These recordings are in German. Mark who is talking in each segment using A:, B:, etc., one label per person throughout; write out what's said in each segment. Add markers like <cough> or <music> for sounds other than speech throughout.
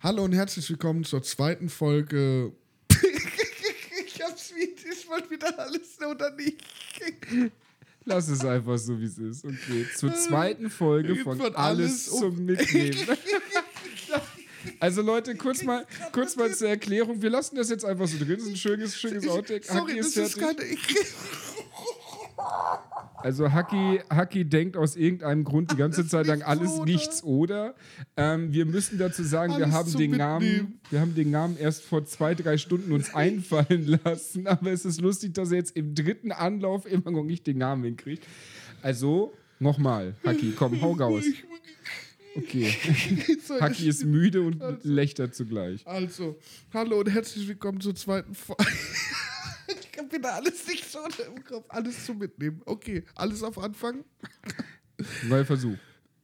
A: Hallo und herzlich willkommen zur zweiten Folge. <laughs> ich hab's wieder, ich wollte wieder alles oder nicht.
B: Lass es einfach so, wie es ist. Okay, zur zweiten Folge von
A: wird
B: Alles
A: alles um-
B: zum Mitnehmen. <laughs> Also Leute, kurz mal, kurz mal zur Erklärung. Wir lassen das jetzt einfach so drin. Das ist ein schönes, schönes Outtake.
A: Sorry,
B: Haki
A: das
B: ist
A: ist keine.
B: Also Haki, Haki denkt aus irgendeinem Grund die ganze Zeit lang alles
A: oder?
B: nichts oder. Ähm, wir müssen dazu sagen, wir haben den Namen, wir haben den Namen erst vor zwei, drei Stunden uns einfallen <laughs> lassen. Aber es ist lustig, dass er jetzt im dritten Anlauf immer noch nicht den Namen hinkriegt. Also, nochmal, Haki, komm, hau raus. Okay. Haki ist müde und lächtert zugleich.
A: Also, hallo und herzlich willkommen zur zweiten Folge. <laughs> wieder alles nicht so <laughs> im Kopf. Alles zu mitnehmen. Okay, alles auf Anfang.
B: Neuer Versuch.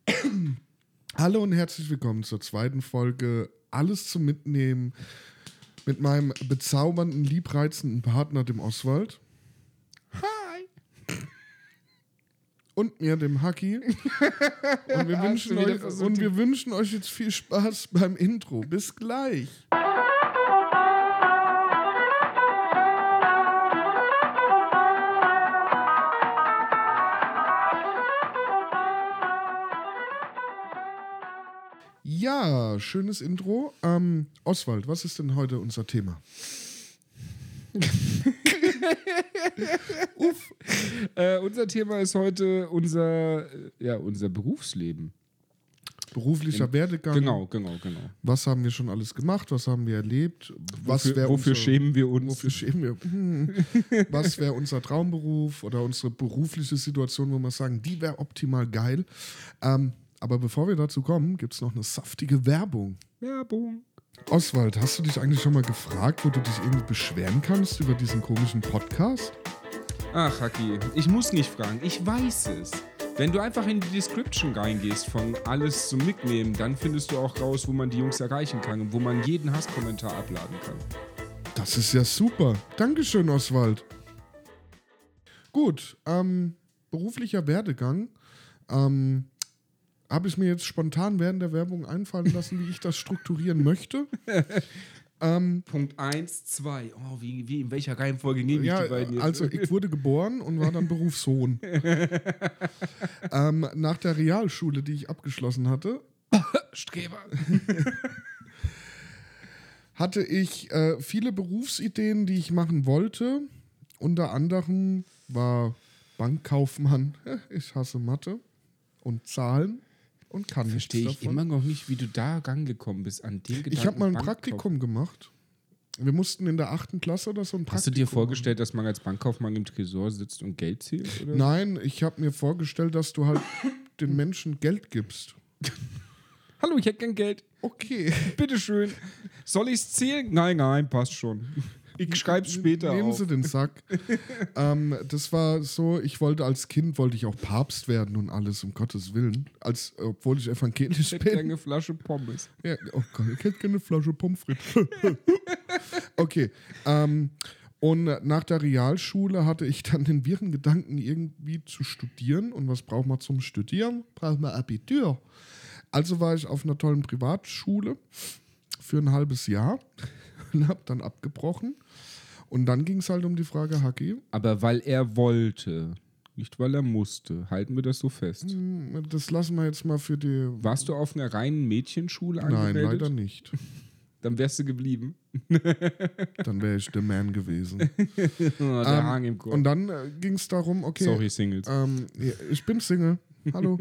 B: <clears throat>
A: Hallo und herzlich willkommen zur zweiten Folge Alles zum Mitnehmen mit meinem bezaubernden, liebreizenden Partner, dem Oswald. Hi. <laughs> Und mir, dem Haki. <laughs> Und wir, wünschen euch, und wir wünschen euch jetzt viel Spaß beim Intro. Bis gleich. Ja, schönes Intro. Ähm, Oswald, was ist denn heute unser Thema? <laughs>
B: Äh, unser Thema ist heute unser, äh, ja, unser Berufsleben.
A: Beruflicher Werdegang.
B: Genau, genau, genau.
A: Was haben wir schon alles gemacht? Was haben wir erlebt? Was
B: wofür wofür
A: unser-
B: schämen wir uns?
A: Wofür schämen wir? Hm. Was wäre unser Traumberuf oder unsere berufliche Situation, wo wir sagen, die wäre optimal geil? Ähm, aber bevor wir dazu kommen, gibt es noch eine saftige Werbung.
B: Werbung.
A: Oswald, hast du dich eigentlich schon mal gefragt, wo du dich irgendwie beschweren kannst über diesen komischen Podcast?
B: Ach, Haki, ich muss nicht fragen, ich weiß es. Wenn du einfach in die Description reingehst von alles zum Mitnehmen, dann findest du auch raus, wo man die Jungs erreichen kann und wo man jeden Hasskommentar abladen kann.
A: Das ist ja super. Dankeschön, Oswald. Gut, ähm, beruflicher Werdegang. Ähm, habe ich mir jetzt spontan während der Werbung einfallen lassen, wie ich das strukturieren möchte. <laughs>
B: Punkt 1, 2. Oh, wie, wie, in welcher Reihenfolge nehme ich
A: Ja,
B: die beiden jetzt?
A: also ich wurde geboren und war dann Berufssohn. <laughs> ähm, nach der Realschule, die ich abgeschlossen hatte, <laughs>
B: Streber.
A: hatte ich äh, viele Berufsideen, die ich machen wollte. Unter anderem war Bankkaufmann. Ich hasse Mathe und Zahlen und kann
B: Verstehe ich
A: davon.
B: immer noch nicht, wie du da rangekommen bist an den Gedanken.
A: Ich habe mal ein
B: Bankkauf-
A: Praktikum gemacht. Wir mussten in der achten Klasse oder so ein Praktikum.
B: Hast du dir vorgestellt, dass man als Bankkaufmann im Tresor sitzt und Geld zählt? Oder?
A: Nein, ich habe mir vorgestellt, dass du halt den Menschen Geld gibst. <laughs>
B: Hallo, ich hätte gern Geld.
A: Okay.
B: Bitteschön. Soll ich es zählen? Nein, nein, passt schon. Ich schreibe später
A: Nehmen
B: auf.
A: Sie den Sack. <laughs> ähm, das war so, ich wollte als Kind, wollte ich auch Papst werden und alles, um Gottes Willen. Als, obwohl ich evangelisch
B: Ich hätte
A: bin.
B: gerne eine Flasche Pommes.
A: Ja, oh Gott, ich hätte gerne eine Flasche Pommes frites. <laughs> okay. Ähm, und nach der Realschule hatte ich dann den wirren Gedanken, irgendwie zu studieren. Und was braucht man zum Studieren? Braucht man Abitur. Also war ich auf einer tollen Privatschule für ein halbes Jahr und habe dann abgebrochen. Und dann ging es halt um die Frage, Haki,
B: Aber weil er wollte, nicht weil er musste. Halten wir das so fest.
A: hm, das lassen wir jetzt mal für die...
B: Warst du auf einer reinen Mädchenschule
A: Nein,
B: angemeldet?
A: leider nicht. <laughs>
B: Dann wärst du geblieben. <laughs>
A: Dann wäre ich der Man gewesen.
B: Oh, <laughs> der
A: Ähm,
B: Hang im Kopf.
A: Und dann äh, ging es darum, okay,
B: Sorry, Singles.
A: Ähm, ja, ich bin Single. Hallo.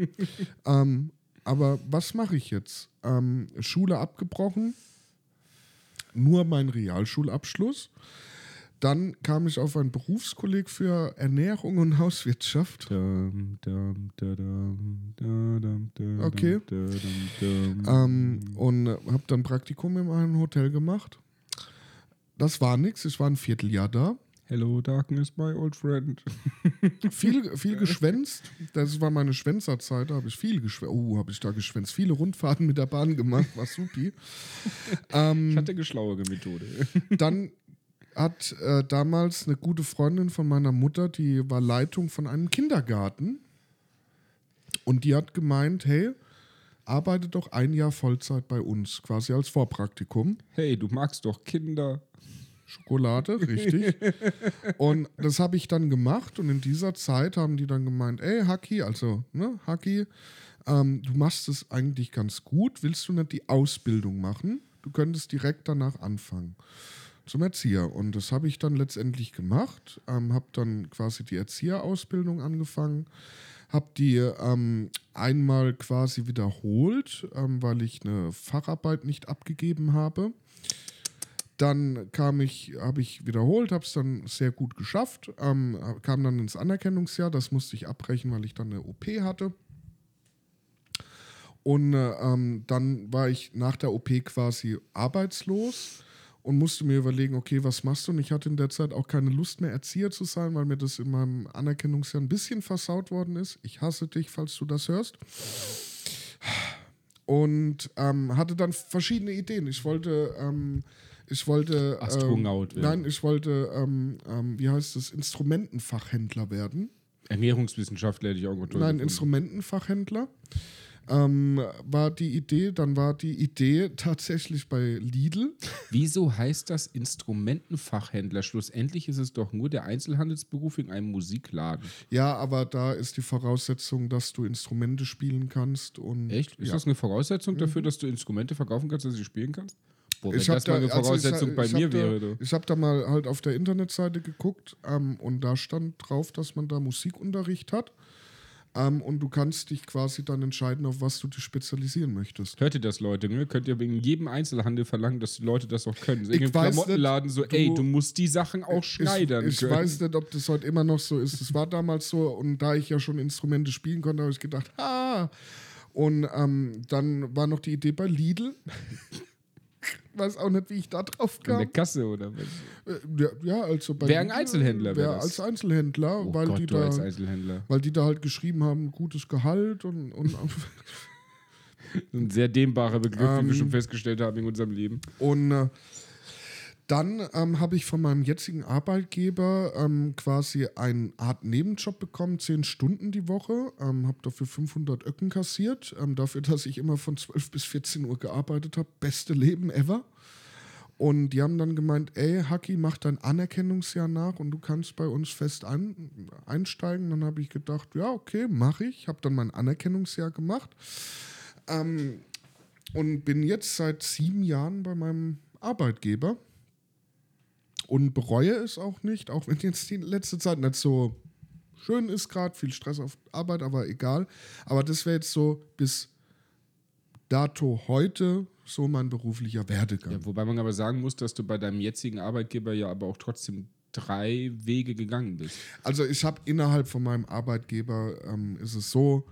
A: ähm, aber was mache ich jetzt? Ähm, Schule abgebrochen. Nur mein Realschulabschluss. Dann kam ich auf einen Berufskolleg für Ernährung und Hauswirtschaft. Okay. Ähm, und habe dann Praktikum in einem Hotel gemacht. Das war nichts. Ich war ein Vierteljahr da.
B: Hello, Darkness, my old friend. <laughs>
A: Viel, <laughs> viel geschwänzt. Das war meine Schwänzerzeit. Da habe ich viel geschwänzt. Oh, habe ich da geschwänzt. Viele Rundfahrten mit der Bahn gemacht. War supi. <laughs> ähm,
B: Ich hatte geschlauere Methode.
A: dann hat äh, damals eine gute Freundin von meiner Mutter, die war Leitung von einem Kindergarten. Und die hat gemeint, hey, arbeite doch ein Jahr Vollzeit bei uns, quasi als Vorpraktikum.
B: Hey, du magst doch Kinder.
A: Schokolade, richtig. <laughs> und das habe ich dann gemacht und in dieser Zeit haben die dann gemeint, ey Haki, also ne, Haki, ähm, du machst es eigentlich ganz gut, willst du nicht die Ausbildung machen? Du könntest direkt danach anfangen zum Erzieher. Und das habe ich dann letztendlich gemacht, ähm, habe dann quasi die Erzieherausbildung angefangen, habe die ähm, einmal quasi wiederholt, ähm, weil ich eine Facharbeit nicht abgegeben habe. Dann kam ich, habe ich wiederholt, habe es dann sehr gut geschafft, ähm, kam dann ins Anerkennungsjahr, das musste ich abbrechen, weil ich dann eine OP hatte. Und äh, ähm, dann war ich nach der OP quasi arbeitslos und musste mir überlegen, okay, was machst du? Und ich hatte in der Zeit auch keine Lust mehr, Erzieher zu sein, weil mir das in meinem Anerkennungsjahr ein bisschen versaut worden ist. Ich hasse dich, falls du das hörst und ähm, hatte dann verschiedene Ideen. Ich wollte, ähm, ich wollte,
B: Astronaut
A: ähm, nein, ich wollte, ähm, ähm, wie heißt es, Instrumentenfachhändler werden.
B: Ernährungswissenschaftler hätte ich auch
A: toll Nein, Instrumentenfachhändler. Ähm, war die Idee, dann war die Idee tatsächlich bei Lidl.
B: Wieso heißt das Instrumentenfachhändler? Schlussendlich ist es doch nur der Einzelhandelsberuf in einem Musikladen.
A: Ja, aber da ist die Voraussetzung, dass du Instrumente spielen kannst. Und,
B: Echt? Ist
A: ja.
B: das eine Voraussetzung dafür, mhm. dass du Instrumente verkaufen kannst, dass du sie spielen kannst?
A: Wenn ich das mal eine Voraussetzung also ich, bei mir da, wäre. Du. Ich habe da mal halt auf der Internetseite geguckt ähm, und da stand drauf, dass man da Musikunterricht hat. Ähm, und du kannst dich quasi dann entscheiden, auf was du dich spezialisieren möchtest.
B: Hört ihr das, Leute? Ne? Könnt ihr wegen jedem Einzelhandel verlangen, dass die Leute das auch können? In einem Klamottenladen so, du, ey, du musst die Sachen auch schneidern.
A: Ich, ich weiß nicht, ob das heute immer noch so ist. Es war damals so und da ich ja schon Instrumente spielen konnte, habe ich gedacht, ha. Und ähm, dann war noch die Idee bei Lidl <laughs> weiß auch nicht, wie ich da drauf kam.
B: In der Kasse oder was?
A: Äh, ja, also
B: bei. Wer ein Einzelhändler
A: wäre. als Einzelhändler,
B: oh
A: weil,
B: Gott,
A: die da,
B: als Einzelhändler.
A: weil die da halt geschrieben haben, gutes Gehalt und. und <laughs>
B: ein sehr dehnbarer Begriff, ähm, wie wir schon festgestellt haben in unserem Leben.
A: Und äh, dann ähm, habe ich von meinem jetzigen Arbeitgeber ähm, quasi eine Art Nebenjob bekommen, zehn Stunden die Woche, ähm, habe dafür 500 Öcken kassiert, ähm, dafür, dass ich immer von 12 bis 14 Uhr gearbeitet habe. Beste Leben ever. Und die haben dann gemeint, ey, Haki, mach dein Anerkennungsjahr nach und du kannst bei uns fest ein, einsteigen. Dann habe ich gedacht, ja, okay, mache ich. Habe dann mein Anerkennungsjahr gemacht ähm, und bin jetzt seit sieben Jahren bei meinem Arbeitgeber und bereue es auch nicht, auch wenn jetzt die letzte Zeit nicht so schön ist, gerade viel Stress auf Arbeit, aber egal. Aber das wäre jetzt so bis dato heute so mein beruflicher Werdegang.
B: Ja, wobei man aber sagen muss, dass du bei deinem jetzigen Arbeitgeber ja aber auch trotzdem drei Wege gegangen bist.
A: Also ich habe innerhalb von meinem Arbeitgeber, ähm, ist es so,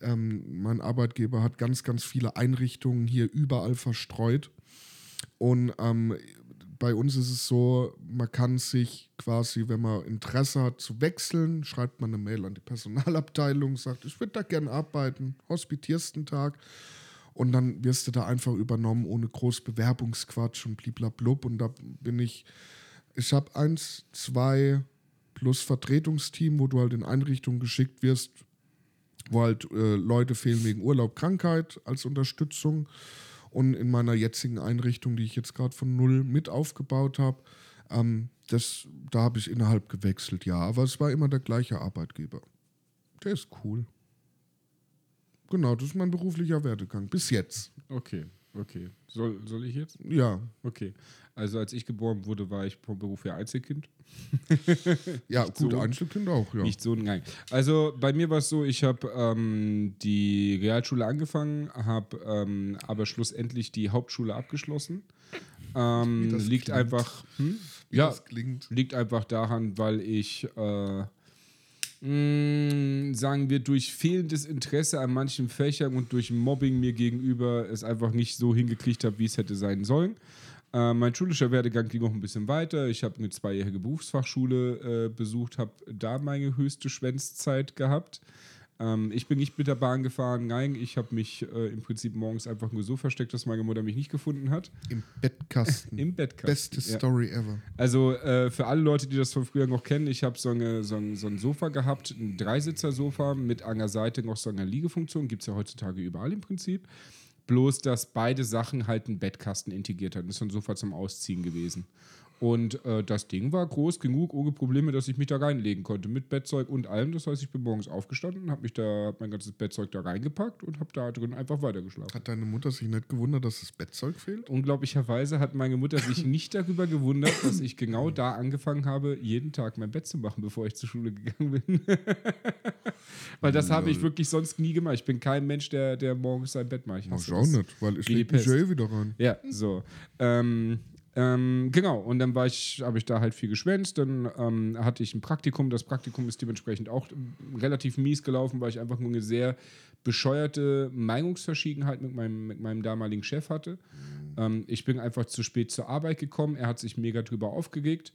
A: ähm, mein Arbeitgeber hat ganz, ganz viele Einrichtungen hier überall verstreut. Und ähm, bei uns ist es so, man kann sich quasi, wenn man Interesse hat zu wechseln, schreibt man eine Mail an die Personalabteilung, sagt, ich würde da gerne arbeiten, hospitierst einen Tag und dann wirst du da einfach übernommen ohne groß Bewerbungsquatsch und bliblablub. Und da bin ich, ich habe eins, zwei plus Vertretungsteam, wo du halt in Einrichtungen geschickt wirst, wo halt äh, Leute fehlen wegen Urlaub, Krankheit als Unterstützung und in meiner jetzigen Einrichtung, die ich jetzt gerade von null mit aufgebaut habe, ähm, das, da habe ich innerhalb gewechselt, ja. Aber es war immer der gleiche Arbeitgeber. Der ist cool. Genau, das ist mein beruflicher Werdegang. Bis jetzt.
B: Okay, okay. Soll, soll ich jetzt?
A: Ja.
B: Okay. Also als ich geboren wurde, war ich vom Beruf her Einzelkind. <laughs>
A: ja, gut, so, Einzelkind auch, ja.
B: Nicht so, nein. Also bei mir war es so, ich habe ähm, die Realschule angefangen, habe ähm, aber schlussendlich die Hauptschule abgeschlossen. Ähm, liegt klingt. einfach, hm? ja, liegt einfach daran, weil ich äh, mh, sagen wir, durch fehlendes Interesse an manchen Fächern und durch Mobbing mir gegenüber es einfach nicht so hingekriegt habe, wie es hätte sein sollen. Äh, mein schulischer Werdegang ging noch ein bisschen weiter. Ich habe eine zweijährige Berufsfachschule äh, besucht, habe da meine höchste Schwänzzeit gehabt. Ähm, ich bin nicht mit der Bahn gefahren, nein, ich habe mich äh, im Prinzip morgens einfach nur so versteckt, dass meine Mutter mich nicht gefunden hat.
A: Im Bettkasten.
B: Im Bettkasten.
A: Beste
B: ja.
A: Story ever.
B: Also äh, für alle Leute, die das von früher noch kennen, ich habe so, eine, so, ein, so ein Sofa gehabt, ein Dreisitzer-Sofa mit an der Seite noch so einer Liegefunktion, gibt es ja heutzutage überall im Prinzip. Bloß, dass beide Sachen halt einen Bettkasten integriert hatten. Das ist ein Sofa zum Ausziehen gewesen. Und äh, das Ding war groß genug, ohne Probleme, dass ich mich da reinlegen konnte, mit Bettzeug und allem. Das heißt, ich bin morgens aufgestanden, habe mich da, hab mein ganzes Bettzeug da reingepackt und habe da drin einfach weitergeschlafen.
A: Hat deine Mutter sich nicht gewundert, dass das Bettzeug fehlt?
B: Unglaublicherweise hat meine Mutter sich <laughs> nicht darüber gewundert, dass ich genau da angefangen habe, jeden Tag mein Bett zu machen, bevor ich zur Schule gegangen bin. <laughs> weil das habe ich wirklich sonst nie gemacht. Ich bin kein Mensch, der, der morgens sein Bett macht. Ich
A: auch nicht, weil ich
B: Wie die
A: leg mich ja eh wieder rein.
B: Ja, so. Ähm, ähm, genau, und dann war ich, habe ich da halt viel geschwänzt. Dann ähm, hatte ich ein Praktikum. Das Praktikum ist dementsprechend auch ähm, relativ mies gelaufen, weil ich einfach nur eine sehr bescheuerte Meinungsverschiedenheit mit meinem, mit meinem damaligen Chef hatte. Ähm, ich bin einfach zu spät zur Arbeit gekommen. Er hat sich mega drüber aufgeregt.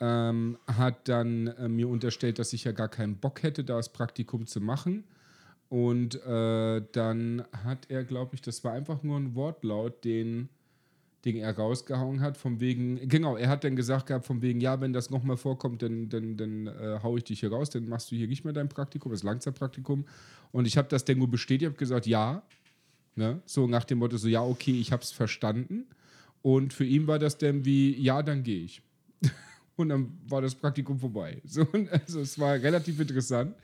B: Ähm, hat dann äh, mir unterstellt, dass ich ja gar keinen Bock hätte, da das Praktikum zu machen. Und äh, dann hat er, glaube ich, das war einfach nur ein Wortlaut, den, den er rausgehauen hat, von wegen, genau, er hat dann gesagt gehabt, von wegen, ja, wenn das nochmal vorkommt, dann, dann, dann äh, hau ich dich hier raus, dann machst du hier nicht mehr dein Praktikum, das Langzeitpraktikum. Und ich habe das dann nur bestätigt, habe gesagt, ja, ne? so nach dem Motto, so, ja, okay, ich habe es verstanden. Und für ihn war das dann wie, ja, dann gehe ich. <laughs> Und dann war das Praktikum vorbei. So, <laughs> also es war relativ interessant.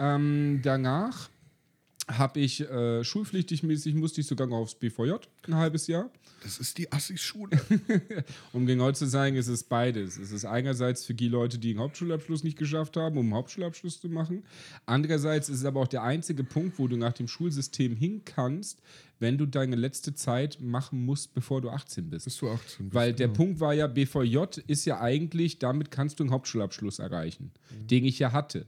B: Ähm, danach habe ich äh, schulpflichtig mäßig, musste ich sogar noch aufs BVJ ein halbes Jahr.
A: Das ist die Assi-Schule. <laughs>
B: Um genau zu sagen, es ist beides. Es ist einerseits für die Leute, die einen Hauptschulabschluss nicht geschafft haben, um einen Hauptschulabschluss zu machen. Andererseits ist es aber auch der einzige Punkt, wo du nach dem Schulsystem hin kannst, wenn du deine letzte Zeit machen musst, bevor du 18 bist.
A: Bis du 18 bist.
B: Weil der
A: genau.
B: Punkt war ja, BVJ ist ja eigentlich, damit kannst du einen Hauptschulabschluss erreichen, den ich ja hatte.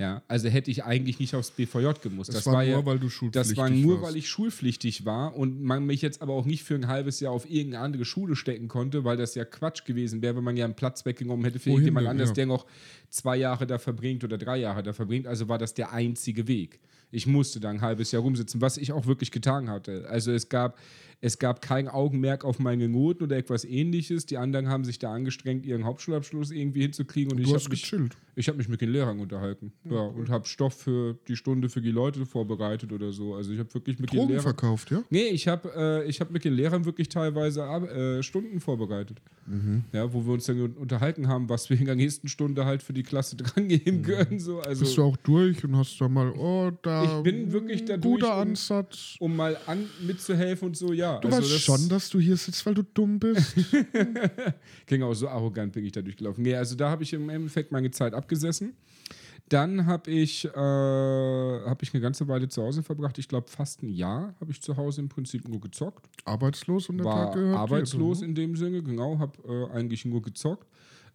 B: Ja, also hätte ich eigentlich nicht aufs BVJ gemusst.
A: Das war nur,
B: ja,
A: weil du
B: Das
A: schulpflichtig
B: war nur,
A: warst.
B: weil ich schulpflichtig war und man mich jetzt aber auch nicht für ein halbes Jahr auf irgendeine andere Schule stecken konnte, weil das ja Quatsch gewesen wäre, wenn man ja einen Platz weggenommen hätte für
A: Wohin
B: irgendjemand
A: denn?
B: anders,
A: Ja.
B: der noch zwei Jahre da verbringt oder drei Jahre da verbringt. Also war das der einzige Weg. Ich musste da ein halbes Jahr rumsitzen, was ich auch wirklich getan hatte. Also es gab, es gab kein Augenmerk auf meine Noten oder etwas ähnliches. Die anderen haben sich da angestrengt, ihren Hauptschulabschluss irgendwie hinzukriegen. Und
A: Du
B: ich
A: hast
B: habe mich,
A: gechillt.
B: ich hab mich mit den Lehrern unterhalten. Ja, und habe Stoff für die Stunde für die Leute vorbereitet oder so. Also ich habe wirklich mit den
A: Drogen
B: Lehrern...
A: verkauft, ja?
B: Nee, ich habe äh, ich hab mit den Lehrern wirklich teilweise äh, Stunden vorbereitet. Ja, wo wir uns dann unterhalten haben, was wir in der nächsten Stunde halt für die Klasse <laughs> drangehen können. So. Also,
A: Bist du auch durch und hast da mal, oh, da.
B: Ich bin wirklich da
A: Guter
B: um-
A: Ansatz.
B: um mal an, mitzuhelfen und so, ja.
A: Du
B: also
A: weißt
B: das-
A: schon, dass du hier sitzt, weil du dumm bist. <laughs>
B: Genau, so arrogant bin ich da durchgelaufen. Nee, also da habe ich im Endeffekt meine Zeit abgesessen. Dann habe ich, äh, hab ich eine ganze Weile zu Hause verbracht. Ich glaube, fast ein Jahr habe ich zu Hause im Prinzip nur gezockt.
A: Arbeitslos und der
B: war
A: Tag gehört
B: arbeitslos
A: du.
B: in dem Sinne, genau, habe äh, eigentlich nur gezockt.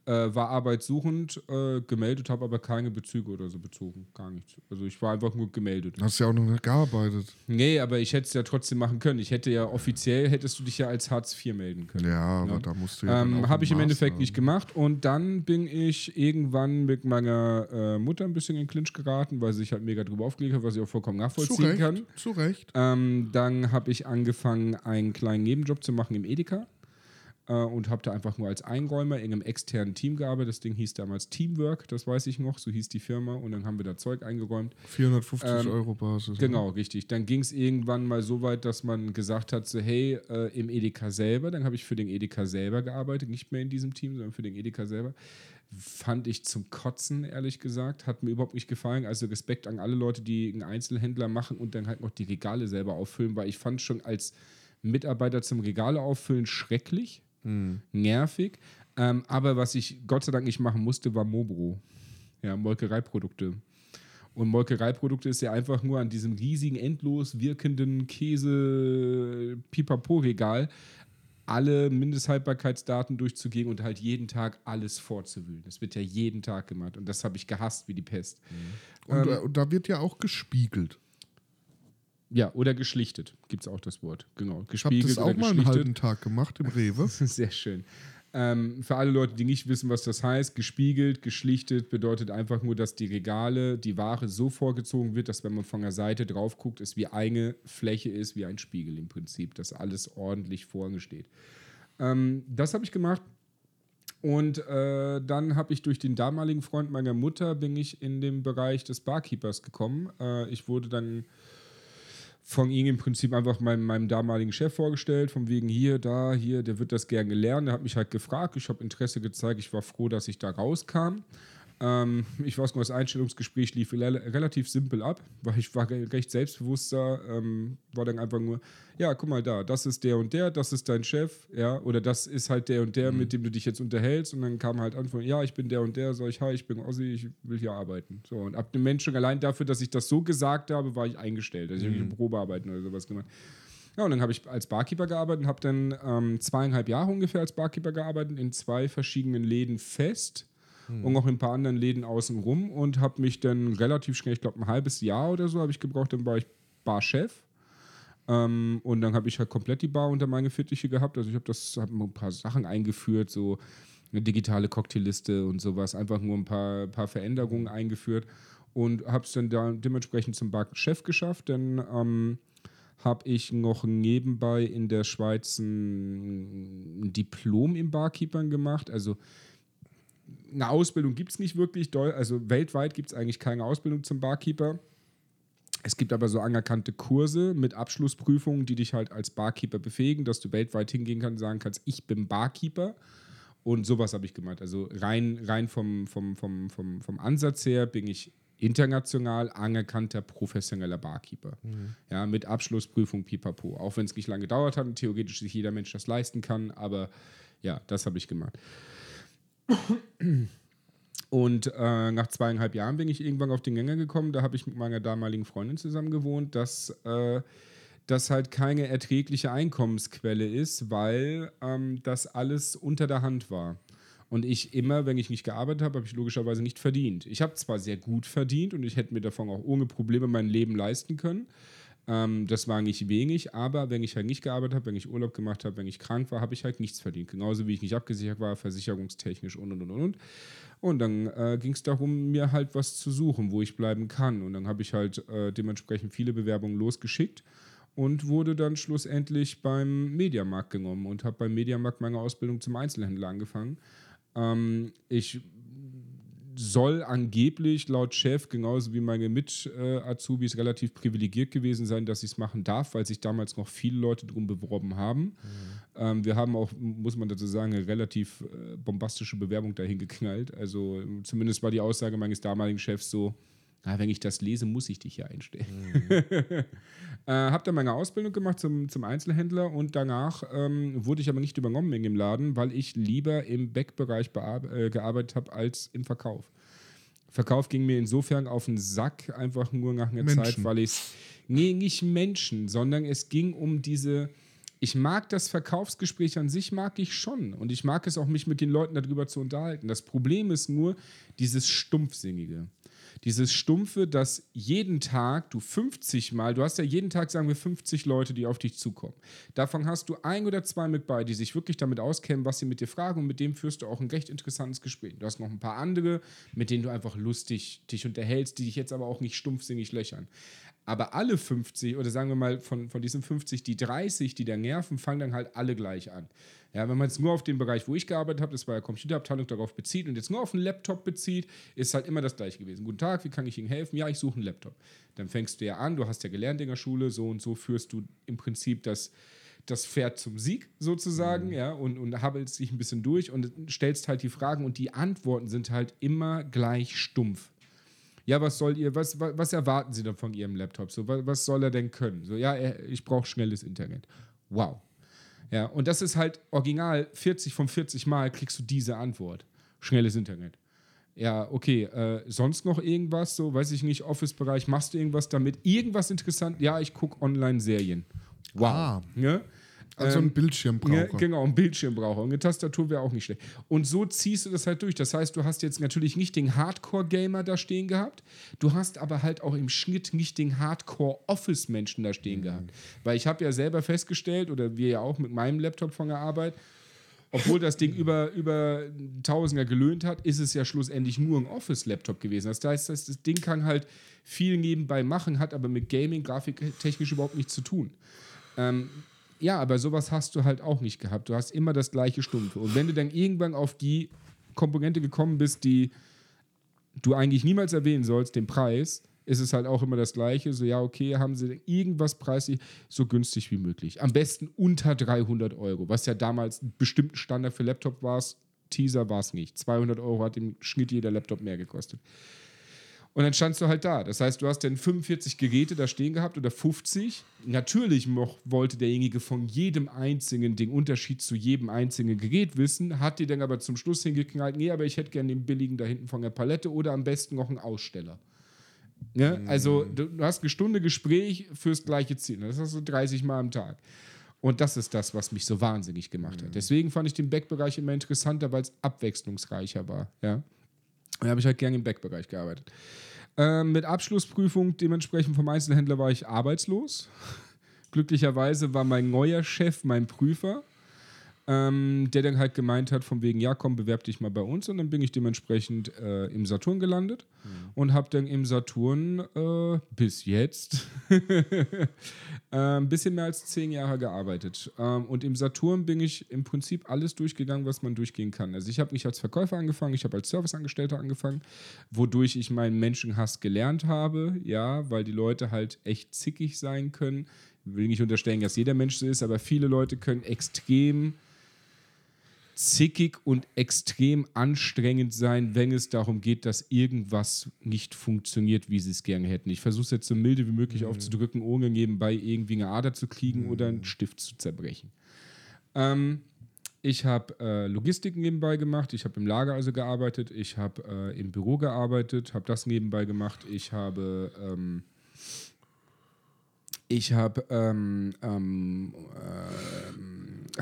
B: Äh, war arbeitssuchend äh, gemeldet, habe aber keine Bezüge oder so bezogen. Gar nichts. Also ich war einfach nur gemeldet.
A: Hast ja auch noch nicht gearbeitet.
B: Nee, aber ich hätte es ja trotzdem machen können. Ich hätte ja offiziell, hättest du dich ja als Hartz IV melden können.
A: Ja, aber
B: Ja.
A: da musst du ja.
B: Ähm, Habe ich im Endeffekt
A: haben.
B: nicht gemacht. Und dann bin ich irgendwann mit meiner äh, Mutter ein bisschen in Clinch geraten, weil sie sich halt mega drüber aufgelegt hat, was ich auch vollkommen
A: Zu
B: nachvollziehen
A: Recht,
B: kann.
A: zu Recht.
B: Ähm, dann habe ich angefangen, einen kleinen Nebenjob zu machen im Edeka. Äh, und habe da einfach nur als Einräumer in einem externen Team gearbeitet. Das Ding hieß damals Teamwork, das weiß ich noch, so hieß die Firma. Und dann haben wir da Zeug eingeräumt.
A: 450
B: Ähm,
A: Euro Basis.
B: Genau, richtig. Dann ging es irgendwann mal so weit, dass man gesagt hat, so hey, äh, im Edeka selber, dann habe ich für den Edeka selber gearbeitet, nicht mehr in diesem Team, sondern für den Edeka selber. Fand ich zum Kotzen, ehrlich gesagt. Hat mir überhaupt nicht gefallen. Also Respekt an alle Leute, die einen Einzelhändler machen und dann halt noch die Regale selber auffüllen, weil ich fand schon als Mitarbeiter zum Regale auffüllen schrecklich, nervig. Ähm, aber was ich Gott sei Dank nicht machen musste, war Mobro. Ja, Molkereiprodukte. Und Molkereiprodukte ist ja einfach nur an diesem riesigen, endlos wirkenden Käse-Pipapo-Regal alle Mindesthaltbarkeitsdaten durchzugehen und halt jeden Tag alles vorzuwühlen. Das wird ja jeden Tag gemacht und das habe ich gehasst wie die Pest.
A: und, äh, und da wird ja auch gespiegelt.
B: Ja, oder geschlichtet, gibt es auch das Wort. Genau,
A: Ich habe
B: gespiegelt
A: das auch mal einen halben Tag gemacht im Rewe. <laughs>
B: Sehr schön. Ähm, für alle Leute, die nicht wissen, was das heißt, gespiegelt, geschlichtet bedeutet einfach nur, dass die Regale, die Ware so vorgezogen wird, dass wenn man von der Seite drauf guckt, es wie eine Fläche ist, wie ein Spiegel im Prinzip, dass alles ordentlich vorne steht. Ähm, das habe ich gemacht. Und äh, dann habe ich durch den damaligen Freund meiner Mutter bin ich in den Bereich des Barkeepers gekommen. Äh, ich wurde dann von ihm im Prinzip einfach meinem, meinem damaligen Chef vorgestellt, von wegen hier, da, hier, der wird das gerne lernen. Der hat mich halt gefragt, ich habe Interesse gezeigt, ich war froh, dass ich da rauskam. Ähm, ich weiß noch, das Einstellungsgespräch lief relativ simpel ab, weil ich war recht selbstbewusster, ähm, war dann einfach nur, ja, guck mal da, das ist der und der, das ist dein Chef, ja, oder das ist halt der und der, mhm. mit dem du dich jetzt unterhältst und dann kam halt an von, ja, ich bin der und der, sag ich, hi, ich bin Ossi, ich will hier arbeiten. So, und ab dem Menschen allein dafür, dass ich das so gesagt habe, war ich eingestellt, also ich mhm. habe Probearbeiten oder sowas gemacht. Ja, und dann habe ich als Barkeeper gearbeitet und habe dann ähm, zweieinhalb Jahre ungefähr als Barkeeper gearbeitet in zwei verschiedenen Läden fest mhm. und noch in ein paar anderen Läden außenrum und habe mich dann relativ schnell, ich glaube ein halbes Jahr oder so habe ich gebraucht, dann war ich Barchef. Ähm, und dann habe ich halt komplett die Bar unter meine Fittiche gehabt. Also ich habe das, habe ein paar Sachen eingeführt, so eine digitale Cocktailliste und sowas, einfach nur ein paar, paar Veränderungen eingeführt und habe es dann da dementsprechend zum Barchef geschafft. Dann ähm, habe ich noch nebenbei in der Schweiz ein, ein Diplom im Barkeepern gemacht. Also eine Ausbildung gibt es nicht wirklich. Also weltweit gibt es eigentlich keine Ausbildung zum Barkeeper. Es gibt aber so anerkannte Kurse mit Abschlussprüfungen, die dich halt als Barkeeper befähigen, dass du weltweit hingehen kannst und sagen kannst, ich bin Barkeeper. Und sowas habe ich gemacht. Also rein, rein vom, vom, vom, vom, vom Ansatz her bin ich international anerkannter professioneller Barkeeper. Mhm. Ja, mit Abschlussprüfung pipapo. Auch wenn es nicht lange gedauert hat und theoretisch sich jeder Mensch das leisten kann, aber ja, das habe ich gemacht. Und äh, nach zweieinhalb Jahren bin ich irgendwann auf den Gänger gekommen. Da habe ich mit meiner damaligen Freundin zusammen gewohnt, dass äh, das halt keine erträgliche Einkommensquelle ist, weil ähm, das alles unter der Hand war. Und ich immer, wenn ich nicht gearbeitet habe, habe ich logischerweise nicht verdient. Ich habe zwar sehr gut verdient und ich hätte mir davon auch ohne Probleme mein Leben leisten können. Ähm, das war nicht wenig, aber wenn ich halt nicht gearbeitet habe, wenn ich Urlaub gemacht habe, wenn ich krank war, habe ich halt nichts verdient. Genauso wie ich nicht abgesichert war, versicherungstechnisch und und und und. Und dann äh, ging es darum, mir halt was zu suchen, wo ich bleiben kann. Und dann habe ich halt äh, dementsprechend viele Bewerbungen losgeschickt und wurde dann schlussendlich beim Mediamarkt genommen und habe beim Mediamarkt meine Ausbildung zum Einzelhändler angefangen. Ähm, ich soll angeblich laut Chef genauso wie meine Mit-Azubis relativ privilegiert gewesen sein, dass ich es machen darf, weil sich damals noch viele Leute drum beworben haben. Mhm. Ähm, wir haben auch, muss man dazu sagen, eine relativ äh, bombastische Bewerbung dahin geknallt. Also zumindest war die Aussage meines damaligen Chefs so, ah, wenn ich das lese, muss ich dich hier einstellen. Mhm. <laughs> äh, habe dann meine Ausbildung gemacht zum, zum Einzelhändler und danach ähm, wurde ich aber nicht übernommen in dem Laden, weil ich lieber im Backbereich äh, gearbeitet habe als im Verkauf. Verkauf ging mir insofern auf den Sack, einfach nur nach einer Menschen. Zeit, weil ich es. Nee, nicht Menschen, sondern es ging um diese. Ich mag das Verkaufsgespräch an sich, mag ich schon. Und ich mag es auch, mich mit den Leuten darüber zu unterhalten. Das Problem ist nur dieses Stumpfsinnige. Dieses Stumpfe, dass jeden Tag du 50 Mal, du hast ja jeden Tag, sagen wir, 50 Leute, die auf dich zukommen. Davon hast du ein oder zwei mit bei, die sich wirklich damit auskennen, was sie mit dir fragen und mit dem führst du auch ein recht interessantes Gespräch. Du hast noch ein paar andere, mit denen du einfach lustig dich unterhältst, die dich jetzt aber auch nicht stumpfsinnig löchern. Aber alle 50, oder sagen wir mal von, von diesen 50, die 30, die da nerven, fangen dann halt alle gleich an. Ja, wenn man es nur auf den Bereich, wo ich gearbeitet habe, das war ja Computerabteilung, darauf bezieht und jetzt nur auf einen Laptop bezieht, ist halt immer das gleiche gewesen. Guten Tag, wie kann ich Ihnen helfen? Ja, ich suche einen Laptop. Dann fängst du ja an, du hast ja gelernt in der Schule, so und so führst du im Prinzip das, das Pferd zum Sieg sozusagen, mhm. ja, und, und habelst dich ein bisschen durch und stellst halt die Fragen und die Antworten sind halt immer gleich stumpf. Ja, was soll ihr, was, was, was erwarten Sie denn von Ihrem Laptop? So, was, was soll er denn können? So, ja, ich brauche schnelles Internet. Wow. Ja, und das ist halt original 40 von 40 Mal kriegst du diese Antwort. Schnelles Internet. Ja, okay, äh, sonst noch irgendwas, so, weiß ich nicht, Office-Bereich, machst du irgendwas damit? Irgendwas interessant? Ja, ich gucke Online-Serien. Wow. Ah. Ja?
A: Also ein ähm, Bildschirmbraucher. Ja,
B: genau, ein Bildschirmbraucher. Eine Tastatur wäre auch nicht schlecht. Und so ziehst du das halt durch. Das heißt, du hast jetzt natürlich nicht den Hardcore-Gamer da stehen gehabt. Du hast aber halt auch im Schnitt nicht den Hardcore-Office-Menschen da stehen mhm. gehabt. Weil ich habe ja selber festgestellt, oder wir ja auch mit meinem Laptop von der Arbeit, obwohl das Ding <laughs> über, über Tausender gelöhnt hat, ist es ja schlussendlich nur ein Office-Laptop gewesen. Das heißt, das, das Ding kann halt viel nebenbei machen, hat aber mit Gaming, grafiktechnisch überhaupt nichts zu tun. Ähm, ja, aber sowas hast du halt auch nicht gehabt. Du hast immer das gleiche Stumpfe. Und wenn du dann irgendwann auf die Komponente gekommen bist, die du eigentlich niemals erwähnen sollst, den Preis, ist es halt auch immer das Gleiche. So, ja, okay, haben sie irgendwas preislich so günstig wie möglich. Am besten unter 300 Euro, was ja damals bestimmt Standard für Laptop war. Teaser war es nicht. 200 Euro hat im Schnitt jeder Laptop mehr gekostet. Und dann standst du halt da. Das heißt, du hast dann 45 Geräte da stehen gehabt oder 50. Natürlich noch wollte derjenige von jedem einzigen den Unterschied zu jedem einzigen Gerät wissen, hat dir dann aber zum Schluss hingeknallt, nee, aber ich hätte gerne den billigen da hinten von der Palette oder am besten noch einen Aussteller. Ne? Mhm. Also du, du, hast eine Stunde Gespräch fürs gleiche Ziel. Das hast du 30 Mal am Tag. Und das ist das, was mich so wahnsinnig gemacht mhm. hat. Deswegen fand ich den Backbereich immer interessanter, weil es abwechslungsreicher war. Ja? Da habe ich halt gerne im Backbereich gearbeitet. Ähm, mit Abschlussprüfung dementsprechend vom Einzelhändler war ich arbeitslos. <laughs> Glücklicherweise war mein neuer Chef mein Prüfer ähm, der dann halt gemeint hat, von wegen, ja, komm, bewerb dich mal bei uns. Und dann bin ich dementsprechend äh, im Saturn gelandet mhm. und habe dann im Saturn äh, bis jetzt <laughs> äh, ein bisschen mehr als zehn Jahre gearbeitet. Ähm, und im Saturn bin ich im Prinzip alles durchgegangen, was man durchgehen kann. Also ich habe nicht als Verkäufer angefangen, ich habe als Serviceangestellter angefangen, wodurch ich meinen Menschenhass gelernt habe, ja, weil die Leute halt echt zickig sein können. Ich will nicht unterstellen, dass jeder Mensch so ist, aber viele Leute können extrem zickig und extrem anstrengend sein, wenn es darum geht, dass irgendwas nicht funktioniert, wie sie es gerne hätten. Ich versuche es jetzt so milde wie möglich mhm. aufzudrücken, ohne nebenbei irgendwie eine Ader zu kriegen mhm. oder einen Stift zu zerbrechen. Ähm, ich habe äh, Logistik nebenbei gemacht, ich habe im Lager also gearbeitet, ich habe äh, im Büro gearbeitet, habe das nebenbei gemacht, ich habe ähm, ich habe ähm, ähm, äh,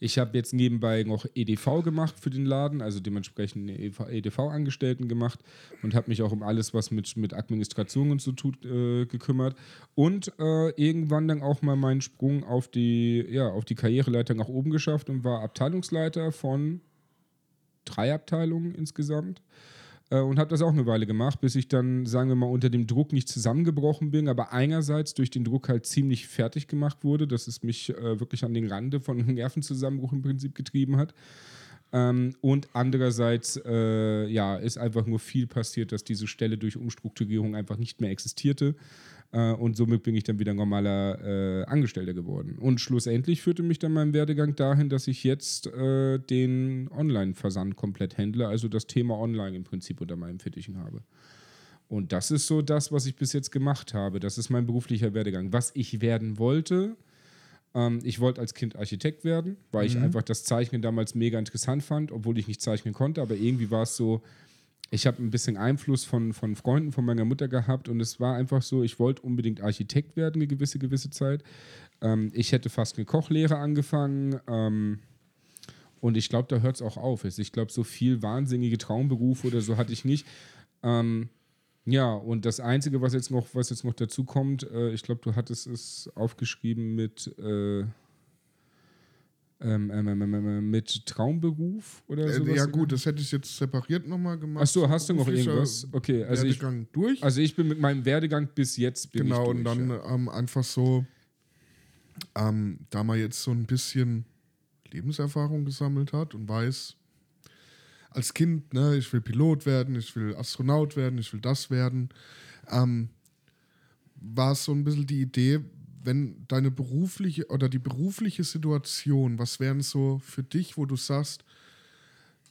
B: ich habe jetzt nebenbei noch EDV gemacht für den Laden, also dementsprechend EDV-Angestellten gemacht und habe mich auch um alles, was mit, mit Administration und so tut, äh, gekümmert. Und äh, irgendwann dann auch mal meinen Sprung auf die, ja, auf die Karriereleiter nach oben geschafft und war Abteilungsleiter von drei Abteilungen insgesamt. Äh, und habe das auch eine Weile gemacht, bis ich dann, sagen wir mal, unter dem Druck nicht zusammengebrochen bin, aber einerseits durch den Druck halt ziemlich fertig gemacht wurde, dass es mich äh, wirklich an den Rande von <laughs> Nervenzusammenbruch im Prinzip getrieben hat. Ähm, und andererseits äh, ja, ist einfach nur viel passiert, dass diese Stelle durch Umstrukturierung einfach nicht mehr existierte. Äh, und somit bin ich dann wieder normaler äh, Angestellter geworden. Und schlussendlich führte mich dann mein Werdegang dahin, dass ich jetzt äh, den Online-Versand komplett handle, also das Thema Online im Prinzip unter meinem Fittichen habe. Und das ist so das, was ich bis jetzt gemacht habe. Das ist mein beruflicher Werdegang. Was ich werden wollte, ähm, ich wollte als Kind Architekt werden, weil mhm. ich einfach das Zeichnen damals mega interessant fand, obwohl ich nicht zeichnen konnte. Aber irgendwie war es so, ich habe ein bisschen Einfluss von, von Freunden von meiner Mutter gehabt und es war einfach so, ich wollte unbedingt Architekt werden eine gewisse, gewisse Zeit. Ähm, ich hätte fast eine Kochlehre angefangen ähm, und ich glaube, da hört es auch auf. Ich glaube, so viel wahnsinnige Traumberufe oder so hatte ich nicht. Ähm, ja, und das Einzige, was jetzt noch, was jetzt noch dazu kommt, äh, ich glaube, du hattest es aufgeschrieben mit... Äh, ähm, ähm, ähm, mit Traumberuf oder so.
A: Äh, ja, gut, das hätte ich jetzt separiert nochmal gemacht.
B: Achso, hast du noch irgendwas? Okay, also Werdegang ich, durch. Also ich bin mit meinem Werdegang bis jetzt
A: bin Genau,
B: durch,
A: und dann ja. ähm, einfach so, ähm, da man jetzt so ein bisschen Lebenserfahrung gesammelt hat und weiß, als Kind, ne, ich will Pilot werden, ich will Astronaut werden, ich will das werden, ähm, war es so ein bisschen die Idee, wenn deine berufliche oder die berufliche Situation, was wären so für dich, wo du sagst,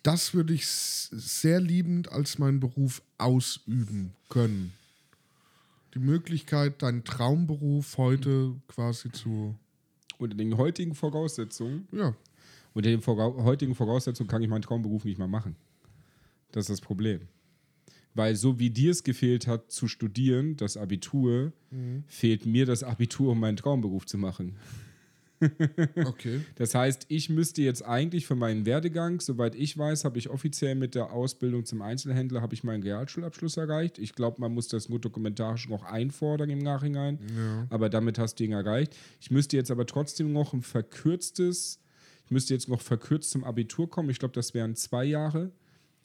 A: das würde ich sehr liebend als meinen Beruf ausüben können? Die Möglichkeit, deinen Traumberuf heute quasi zu.
B: Unter den heutigen Voraussetzungen?
A: Ja.
B: Unter den heutigen Voraussetzungen kann ich meinen Traumberuf nicht mehr machen. Das ist das Problem. Weil so wie dir es gefehlt hat zu studieren, das Abitur, mhm. fehlt mir das Abitur, um meinen Traumberuf zu machen. <laughs>
A: okay.
B: Das heißt, ich müsste jetzt eigentlich für meinen Werdegang, soweit ich weiß, habe ich offiziell mit der Ausbildung zum Einzelhändler habe ich meinen Realschulabschluss erreicht. Ich glaube, man muss das nur dokumentarisch noch einfordern im Nachhinein. Ja. Aber damit hast du ihn erreicht. Ich müsste jetzt aber trotzdem noch ein verkürztes Ich müsste jetzt noch verkürzt zum Abitur kommen. Ich glaube, das wären zwei Jahre,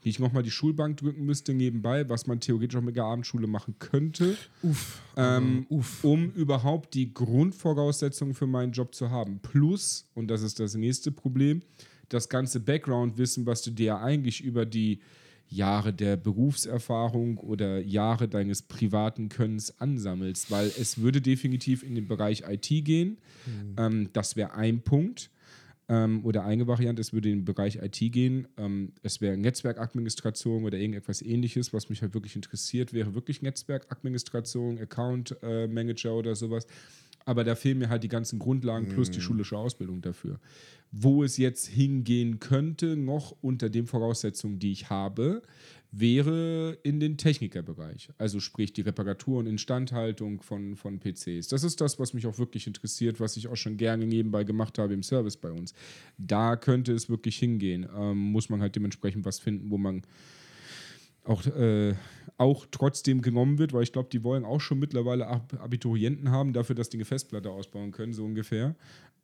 B: die ich nochmal die Schulbank drücken müsste nebenbei, was man theoretisch auch mit der Abendschule machen könnte,
A: Uff.
B: ähm,
A: äh, uff.
B: um überhaupt die Grundvoraussetzungen für meinen Job zu haben. Plus, und das ist das nächste Problem, das ganze Background-Wissen, was du dir eigentlich über die Jahre der Berufserfahrung oder Jahre deines privaten Könnens ansammelst, weil es würde definitiv in den Bereich IT gehen. Ähm, das wäre ein Punkt. Ähm, oder eine Variante, es würde in den Bereich IT gehen. Ähm, es wäre Netzwerkadministration oder irgendetwas ähnliches, was mich halt wirklich interessiert, wäre wirklich Netzwerkadministration, Account äh, Manager oder sowas. Aber da fehlen mir halt die ganzen Grundlagen plus die schulische Ausbildung dafür. Wo es jetzt hingehen könnte, noch unter den Voraussetzungen, die ich habe, wäre in den Technikerbereich. Also sprich die Reparatur und Instandhaltung von, von PCs. Das ist das, was mich auch wirklich interessiert, was ich auch schon gerne nebenbei gemacht habe im Service bei uns. Da könnte es wirklich hingehen. Ähm, muss man halt dementsprechend was finden, wo man auch, äh, auch trotzdem genommen wird, weil ich glaube, die wollen auch schon mittlerweile Ab Abiturienten haben, dafür, dass die eine Festplatte ausbauen können, so ungefähr.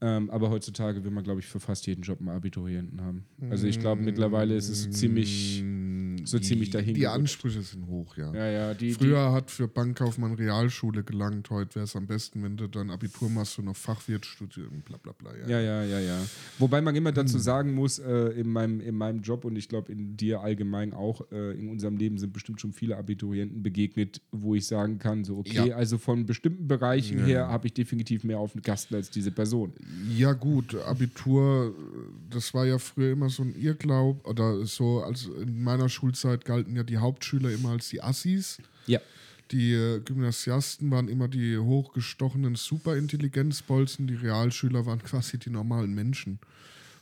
B: Ähm, aber heutzutage will man, glaube ich, für fast jeden Job einen Abiturienten haben. Also ich glaube, mittlerweile ist es ziemlich, so ziemlich dahin
A: Die. Ansprüche sind hoch, ja.
B: ja, ja, die,
A: Früher hat für Bankkaufmann Realschule gelangt, heute wäre es am besten, wenn du dein Abitur machst und noch Fachwirt studieren, bla bla bla.
B: die, ja, ja, ja, ja. Wobei man immer dazu sagen muss, äh, in, meinem, in meinem Job und ich glaube in dir allgemein auch, äh, in unserem Leben sind bestimmt schon viele Abiturienten begegnet, wo ich sagen kann, so okay,
A: Ja.
B: also von bestimmten Bereichen
A: Ja,
B: her
A: ja.
B: habe ich definitiv mehr auf den Kasten als diese Person.
A: Ja, gut, Abitur, das war ja früher immer so ein Irrglaub, oder so, als in meiner Schulzeit galten ja die Hauptschüler immer als die Assis.
B: Ja.
A: Die äh, Gymnasiasten waren immer die hochgestochenen Superintelligenzbolzen, die Realschüler waren <laughs> quasi die normalen Menschen,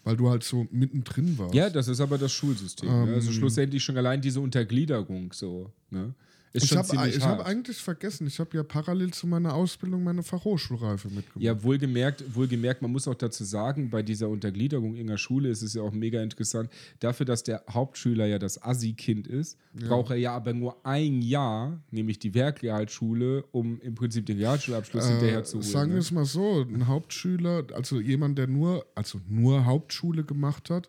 A: weil du halt so mittendrin warst.
B: Ja, das ist aber das Schulsystem. ne? Also schlussendlich schon allein diese Untergliederung so. Ne? Ist
A: ich habe hab eigentlich vergessen, ich habe ja parallel zu meiner Ausbildung meine Fachhochschulreife mitgemacht.
B: Ja, wohlgemerkt, wohlgemerkt, man muss auch dazu sagen, bei dieser Untergliederung in der Schule ist es ja auch mega interessant. Dafür, dass der Hauptschüler ja das Assi-Kind ist, braucht er ja aber nur ein Jahr, nämlich die Werkrealschule, um im Prinzip den Realschulabschluss hinterher zu holen.
A: Äh, Sagen wir
B: ne?
A: es mal so, ein Hauptschüler, also jemand, der nur, also nur Hauptschule gemacht hat,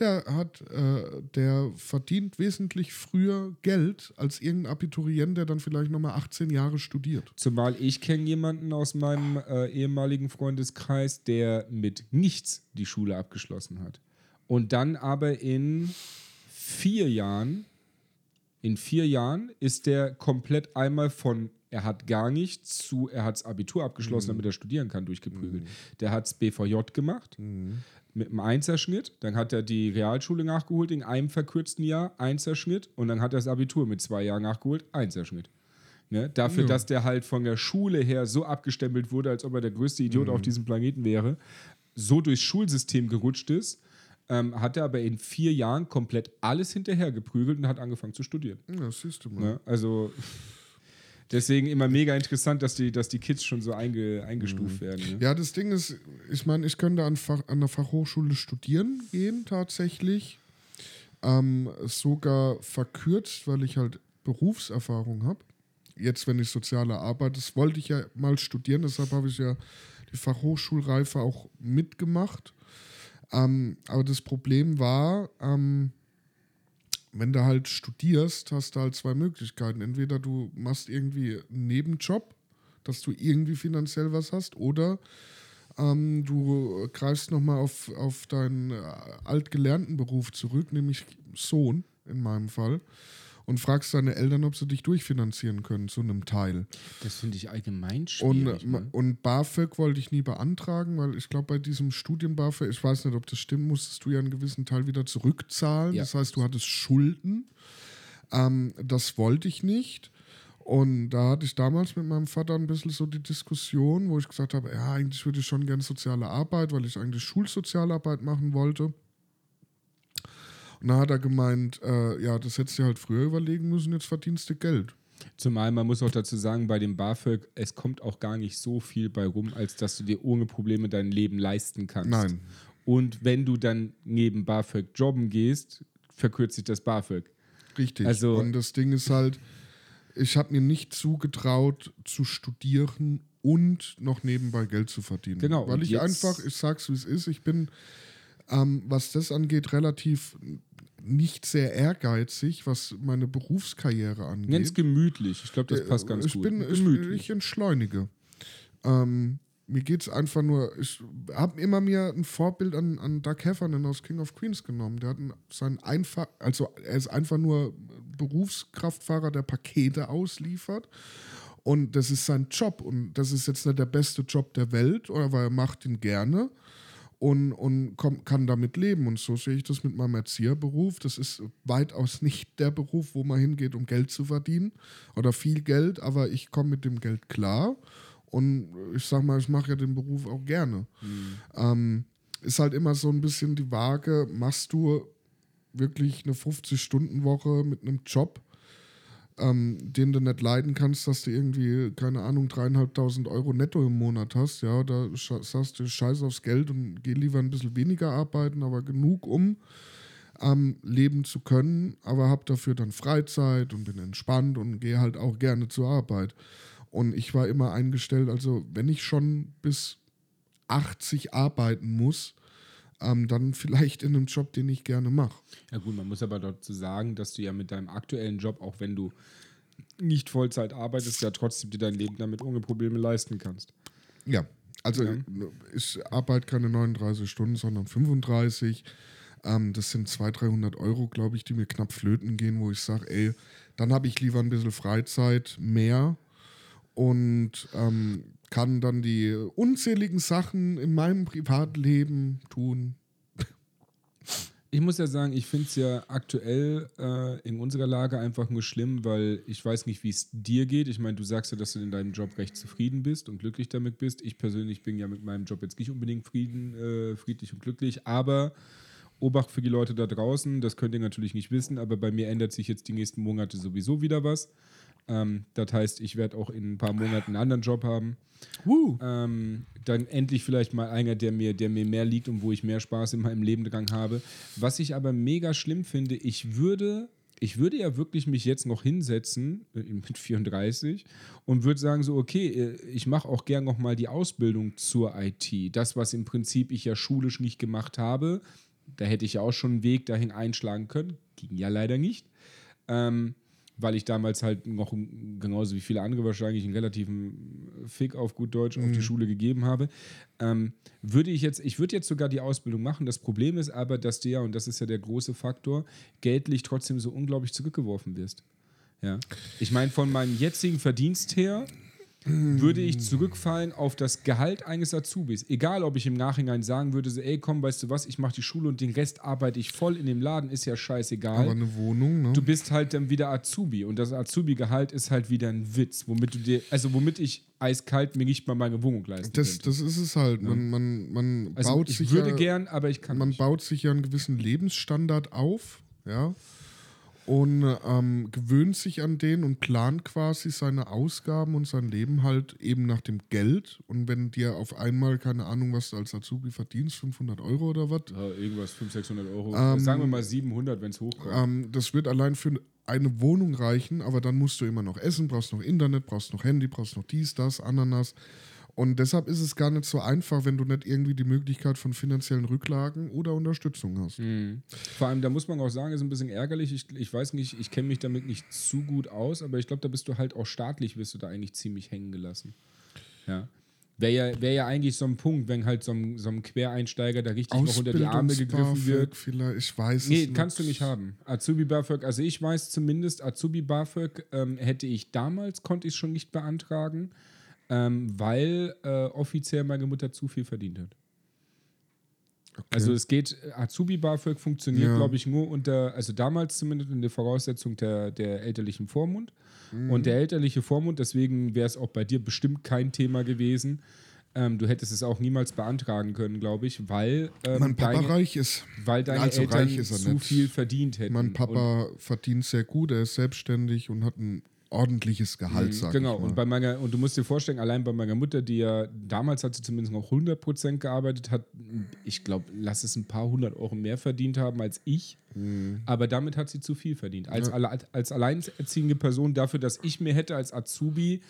A: der hat, äh, der verdient wesentlich früher Geld als irgendein Abiturient, der dann vielleicht nochmal 18 Jahre studiert.
B: Zumal ich kenne jemanden aus meinem äh, ehemaligen Freundeskreis, der mit nichts die Schule abgeschlossen hat. Und dann aber in vier Jahren, in vier Jahren ist der komplett einmal von er hat gar nichts zu er hat das Abitur abgeschlossen, damit er studieren kann, durchgeprügelt. Der hat das BVJ gemacht mit einem Einserschnitt, dann hat er die Realschule nachgeholt in einem verkürzten Jahr, Einserschnitt und dann hat er das Abitur mit zwei Jahren nachgeholt, Einserschnitt. Ne? Dafür,
A: Ja.
B: dass der halt von der Schule her so abgestempelt wurde, als ob er der größte Idiot auf diesem Planeten wäre, so durchs Schulsystem gerutscht ist, ähm, hat er aber in vier Jahren komplett alles hinterher geprügelt und hat angefangen zu studieren.
A: Ja, siehst du mal.
B: Ne? Also deswegen immer mega interessant, dass die, dass die Kids schon so einge, eingestuft werden. Ne?
A: Ja, das Ding ist, ich meine, ich könnte an, Fach, an der Fachhochschule studieren gehen, tatsächlich. Ähm, sogar verkürzt, weil ich halt Berufserfahrung habe. Jetzt, wenn ich soziale Arbeit, das wollte ich ja mal studieren, deshalb habe ich ja die Fachhochschulreife auch mitgemacht. Ähm, aber das Problem war, ähm, wenn du halt studierst, hast du halt zwei Möglichkeiten. Entweder du machst irgendwie einen Nebenjob, dass du irgendwie finanziell was hast, oder ähm, du greifst nochmal auf, auf deinen äh, altgelernten Beruf zurück, nämlich Sohn in meinem Fall, und fragst deine Eltern, ob sie dich durchfinanzieren können zu einem Teil.
B: Das finde ich allgemein
A: Und,
B: schwierig.
A: äh,
B: ne?
A: und BAföG wollte ich nie beantragen, weil ich glaube, bei diesem Studien-BAföG, ich weiß nicht, ob das stimmt, musstest du ja einen gewissen Teil wieder zurückzahlen.
B: Ja.
A: Das heißt, du hattest Schulden. Ähm, das wollte ich nicht. Und da hatte ich damals mit meinem Vater ein bisschen so die Diskussion, wo ich gesagt habe, ja, eigentlich würde ich schon gerne soziale Arbeit, weil ich eigentlich Schulsozialarbeit machen wollte. Und da hat er gemeint, äh, ja, das hättest du dir halt früher überlegen müssen, jetzt verdienst du Geld.
B: Zumal man muss auch dazu sagen, bei dem BAföG, es kommt auch gar nicht so viel bei rum, als dass du dir ohne Probleme dein Leben leisten kannst.
A: Nein.
B: Und wenn du dann neben BAföG jobben gehst, verkürzt sich das BAföG.
A: Richtig.
B: Also-
A: und das Ding ist halt, ich habe mir nicht zugetraut zu studieren und noch nebenbei Geld zu verdienen.
B: Genau,
A: Weil ich einfach, ich sag's wie es ist, ich bin ähm, was das angeht, relativ nicht sehr ehrgeizig, was meine Berufskarriere angeht.
B: Ganz gemütlich. Ich glaube, das passt ganz
A: ich
B: gut.
A: Bin, ich,
B: gemütlich.
A: ich entschleunige. Ähm, mir geht es einfach nur, ich habe immer mir ein Vorbild an, an Doug Heffernan aus King of Queens genommen. Der hat sein einfach, also er ist einfach nur Berufskraftfahrer, der Pakete ausliefert. Und das ist sein Job. Und das ist jetzt nicht der beste Job der Welt, aber er macht ihn gerne und, und komm, kann damit leben. Und so sehe ich das mit meinem Erzieherberuf. Das ist weitaus nicht der Beruf, wo man hingeht, um Geld zu verdienen oder viel Geld, aber ich komme mit dem Geld klar. Und ich sag mal, ich mache ja den Beruf auch gerne. Mhm. Ähm, ist halt immer so ein bisschen die Waage, machst du wirklich eine 50-Stunden-Woche mit einem Job, ähm, den du nicht leiden kannst, dass du irgendwie, keine Ahnung, dreieinhalbtausend Euro netto im Monat hast, ja, da sagst du Scheiß aufs Geld und geh lieber ein bisschen weniger arbeiten, aber genug, um ähm, leben zu können, aber hab dafür dann Freizeit und bin entspannt und gehe halt auch gerne zur Arbeit. Und ich war immer eingestellt, also wenn ich schon bis 80 arbeiten muss, ähm, dann vielleicht in einem Job, den ich gerne mache.
B: Ja gut, man muss aber dazu sagen, dass du ja mit deinem aktuellen Job, auch wenn du nicht Vollzeit arbeitest, ja trotzdem dir dein Leben damit ohne Probleme leisten kannst.
A: Ja, also ja. ich arbeite keine 39 Stunden, sondern 35. Ähm, das sind 200, 300 Euro, glaube ich, die mir knapp flöten gehen, wo ich sage, ey, dann habe ich lieber ein bisschen Freizeit, mehr und ähm, kann dann die unzähligen Sachen in meinem Privatleben tun.
B: Ich muss ja sagen, ich finde es ja aktuell äh, in unserer Lage einfach nur schlimm, weil ich weiß nicht, wie es dir geht. Ich meine, du sagst ja, dass du in deinem Job recht zufrieden bist und glücklich damit bist. Ich persönlich bin ja mit meinem Job jetzt nicht unbedingt frieden, äh, friedlich und glücklich, aber Obacht für die Leute da draußen, das könnt ihr natürlich nicht wissen, aber bei mir ändert sich jetzt die nächsten Monate sowieso wieder was. Ähm, das heißt, ich werde auch in ein paar Monaten einen anderen Job haben. Uh. Ähm, dann endlich vielleicht mal einer, der mir, der mir mehr liegt und wo ich mehr Spaß in meinem Leben dran habe. Was ich aber mega schlimm finde, ich würde, ich würde ja wirklich mich jetzt noch hinsetzen äh, mit 34 <laughs> und würde sagen so, okay, äh, ich mache auch gern noch mal die Ausbildung zur IT. Das, was im Prinzip ich ja schulisch nicht gemacht habe, da hätte ich ja auch schon einen Weg dahin einschlagen können. Ging ja leider nicht. Ähm, weil ich damals halt noch genauso wie viele andere wahrscheinlich einen relativen Fick auf gut Deutsch mhm. auf die mhm. Schule gegeben habe, ähm, würde ich jetzt, ich würde jetzt sogar die Ausbildung machen. Das Problem ist aber, dass du ja, und das ist ja der große Faktor, geldlich trotzdem so unglaublich zurückgeworfen wirst. Ja. Ich meine, von meinem jetzigen Verdienst her würde ich zurückfallen auf das Gehalt eines Azubis. Egal, ob ich im Nachhinein sagen würde, so, ey, komm, weißt du was, ich mache die Schule und den Rest arbeite ich voll in dem Laden, ist ja scheißegal.
A: Aber eine Wohnung, ne?
B: Du bist halt dann wieder Azubi und das Azubi-Gehalt ist halt wieder ein Witz, womit du dir, also womit ich eiskalt mir nicht mal meine Wohnung leisten
A: das, das ist es halt. Ja. Man, man, man
B: also
A: baut
B: ich
A: sich.
B: Ich würde
A: ja,
B: gern, aber ich kann
A: Man
B: nicht.
A: baut sich ja einen gewissen Lebensstandard auf, ja und ähm, gewöhnt sich an den und plant quasi seine Ausgaben und sein Leben halt eben nach dem Geld. Und wenn dir auf einmal, keine Ahnung, was du als Azubi verdienst, 500 Euro oder was?
B: Ja, irgendwas, 500, 600 Euro. Ähm, Sagen wir mal 700, wenn es hochkommt.
A: Ähm, das wird allein für eine Wohnung reichen, aber dann musst du immer noch essen, brauchst noch Internet, brauchst noch Handy, brauchst noch dies, das, Ananas. Und deshalb ist es gar nicht so einfach, wenn du nicht irgendwie die Möglichkeit von finanziellen Rücklagen oder Unterstützung hast.
B: Mhm. Vor allem, da muss man auch sagen, ist ein bisschen ärgerlich. Ich, ich weiß nicht, ich kenne mich damit nicht zu gut aus, aber ich glaube, da bist du halt auch staatlich, wirst du da eigentlich ziemlich hängen gelassen. Ja. Wäre ja, wär ja eigentlich so ein Punkt, wenn halt so ein, so ein Quereinsteiger da richtig noch unter die Arme gegriffen wird.
A: Vielleicht, ich weiß
B: nee, es kannst nicht. du nicht haben. Azubi BAföG, also ich weiß zumindest, Azubi BAföG ähm, hätte ich damals, konnte ich schon nicht beantragen ähm, weil äh, offiziell meine Mutter zu viel verdient hat. Okay. Also es geht, Azubi BAföG funktioniert, ja. glaube ich, nur unter, also damals zumindest in der Voraussetzung der, der elterlichen Vormund. Mhm. Und der elterliche Vormund, deswegen wäre es auch bei dir bestimmt kein Thema gewesen. Ähm, du hättest es auch niemals beantragen können, glaube ich, weil
A: ähm, mein Papa deine, reich ist.
B: Weil deine also Eltern zu nicht. viel verdient hätten.
A: Mein Papa und verdient sehr gut, er ist selbstständig und hat ein ordentliches Gehalt, mhm, sag
B: Genau,
A: ich
B: und bei meiner, und du musst dir vorstellen, allein bei meiner Mutter, die ja damals hat sie zumindest noch 100% gearbeitet, hat, ich glaube, lass es ein paar hundert Euro mehr verdient haben als ich, mhm. aber damit hat sie zu viel verdient. Als, ja. als alleinerziehende Person dafür, dass ich mir hätte als Azubi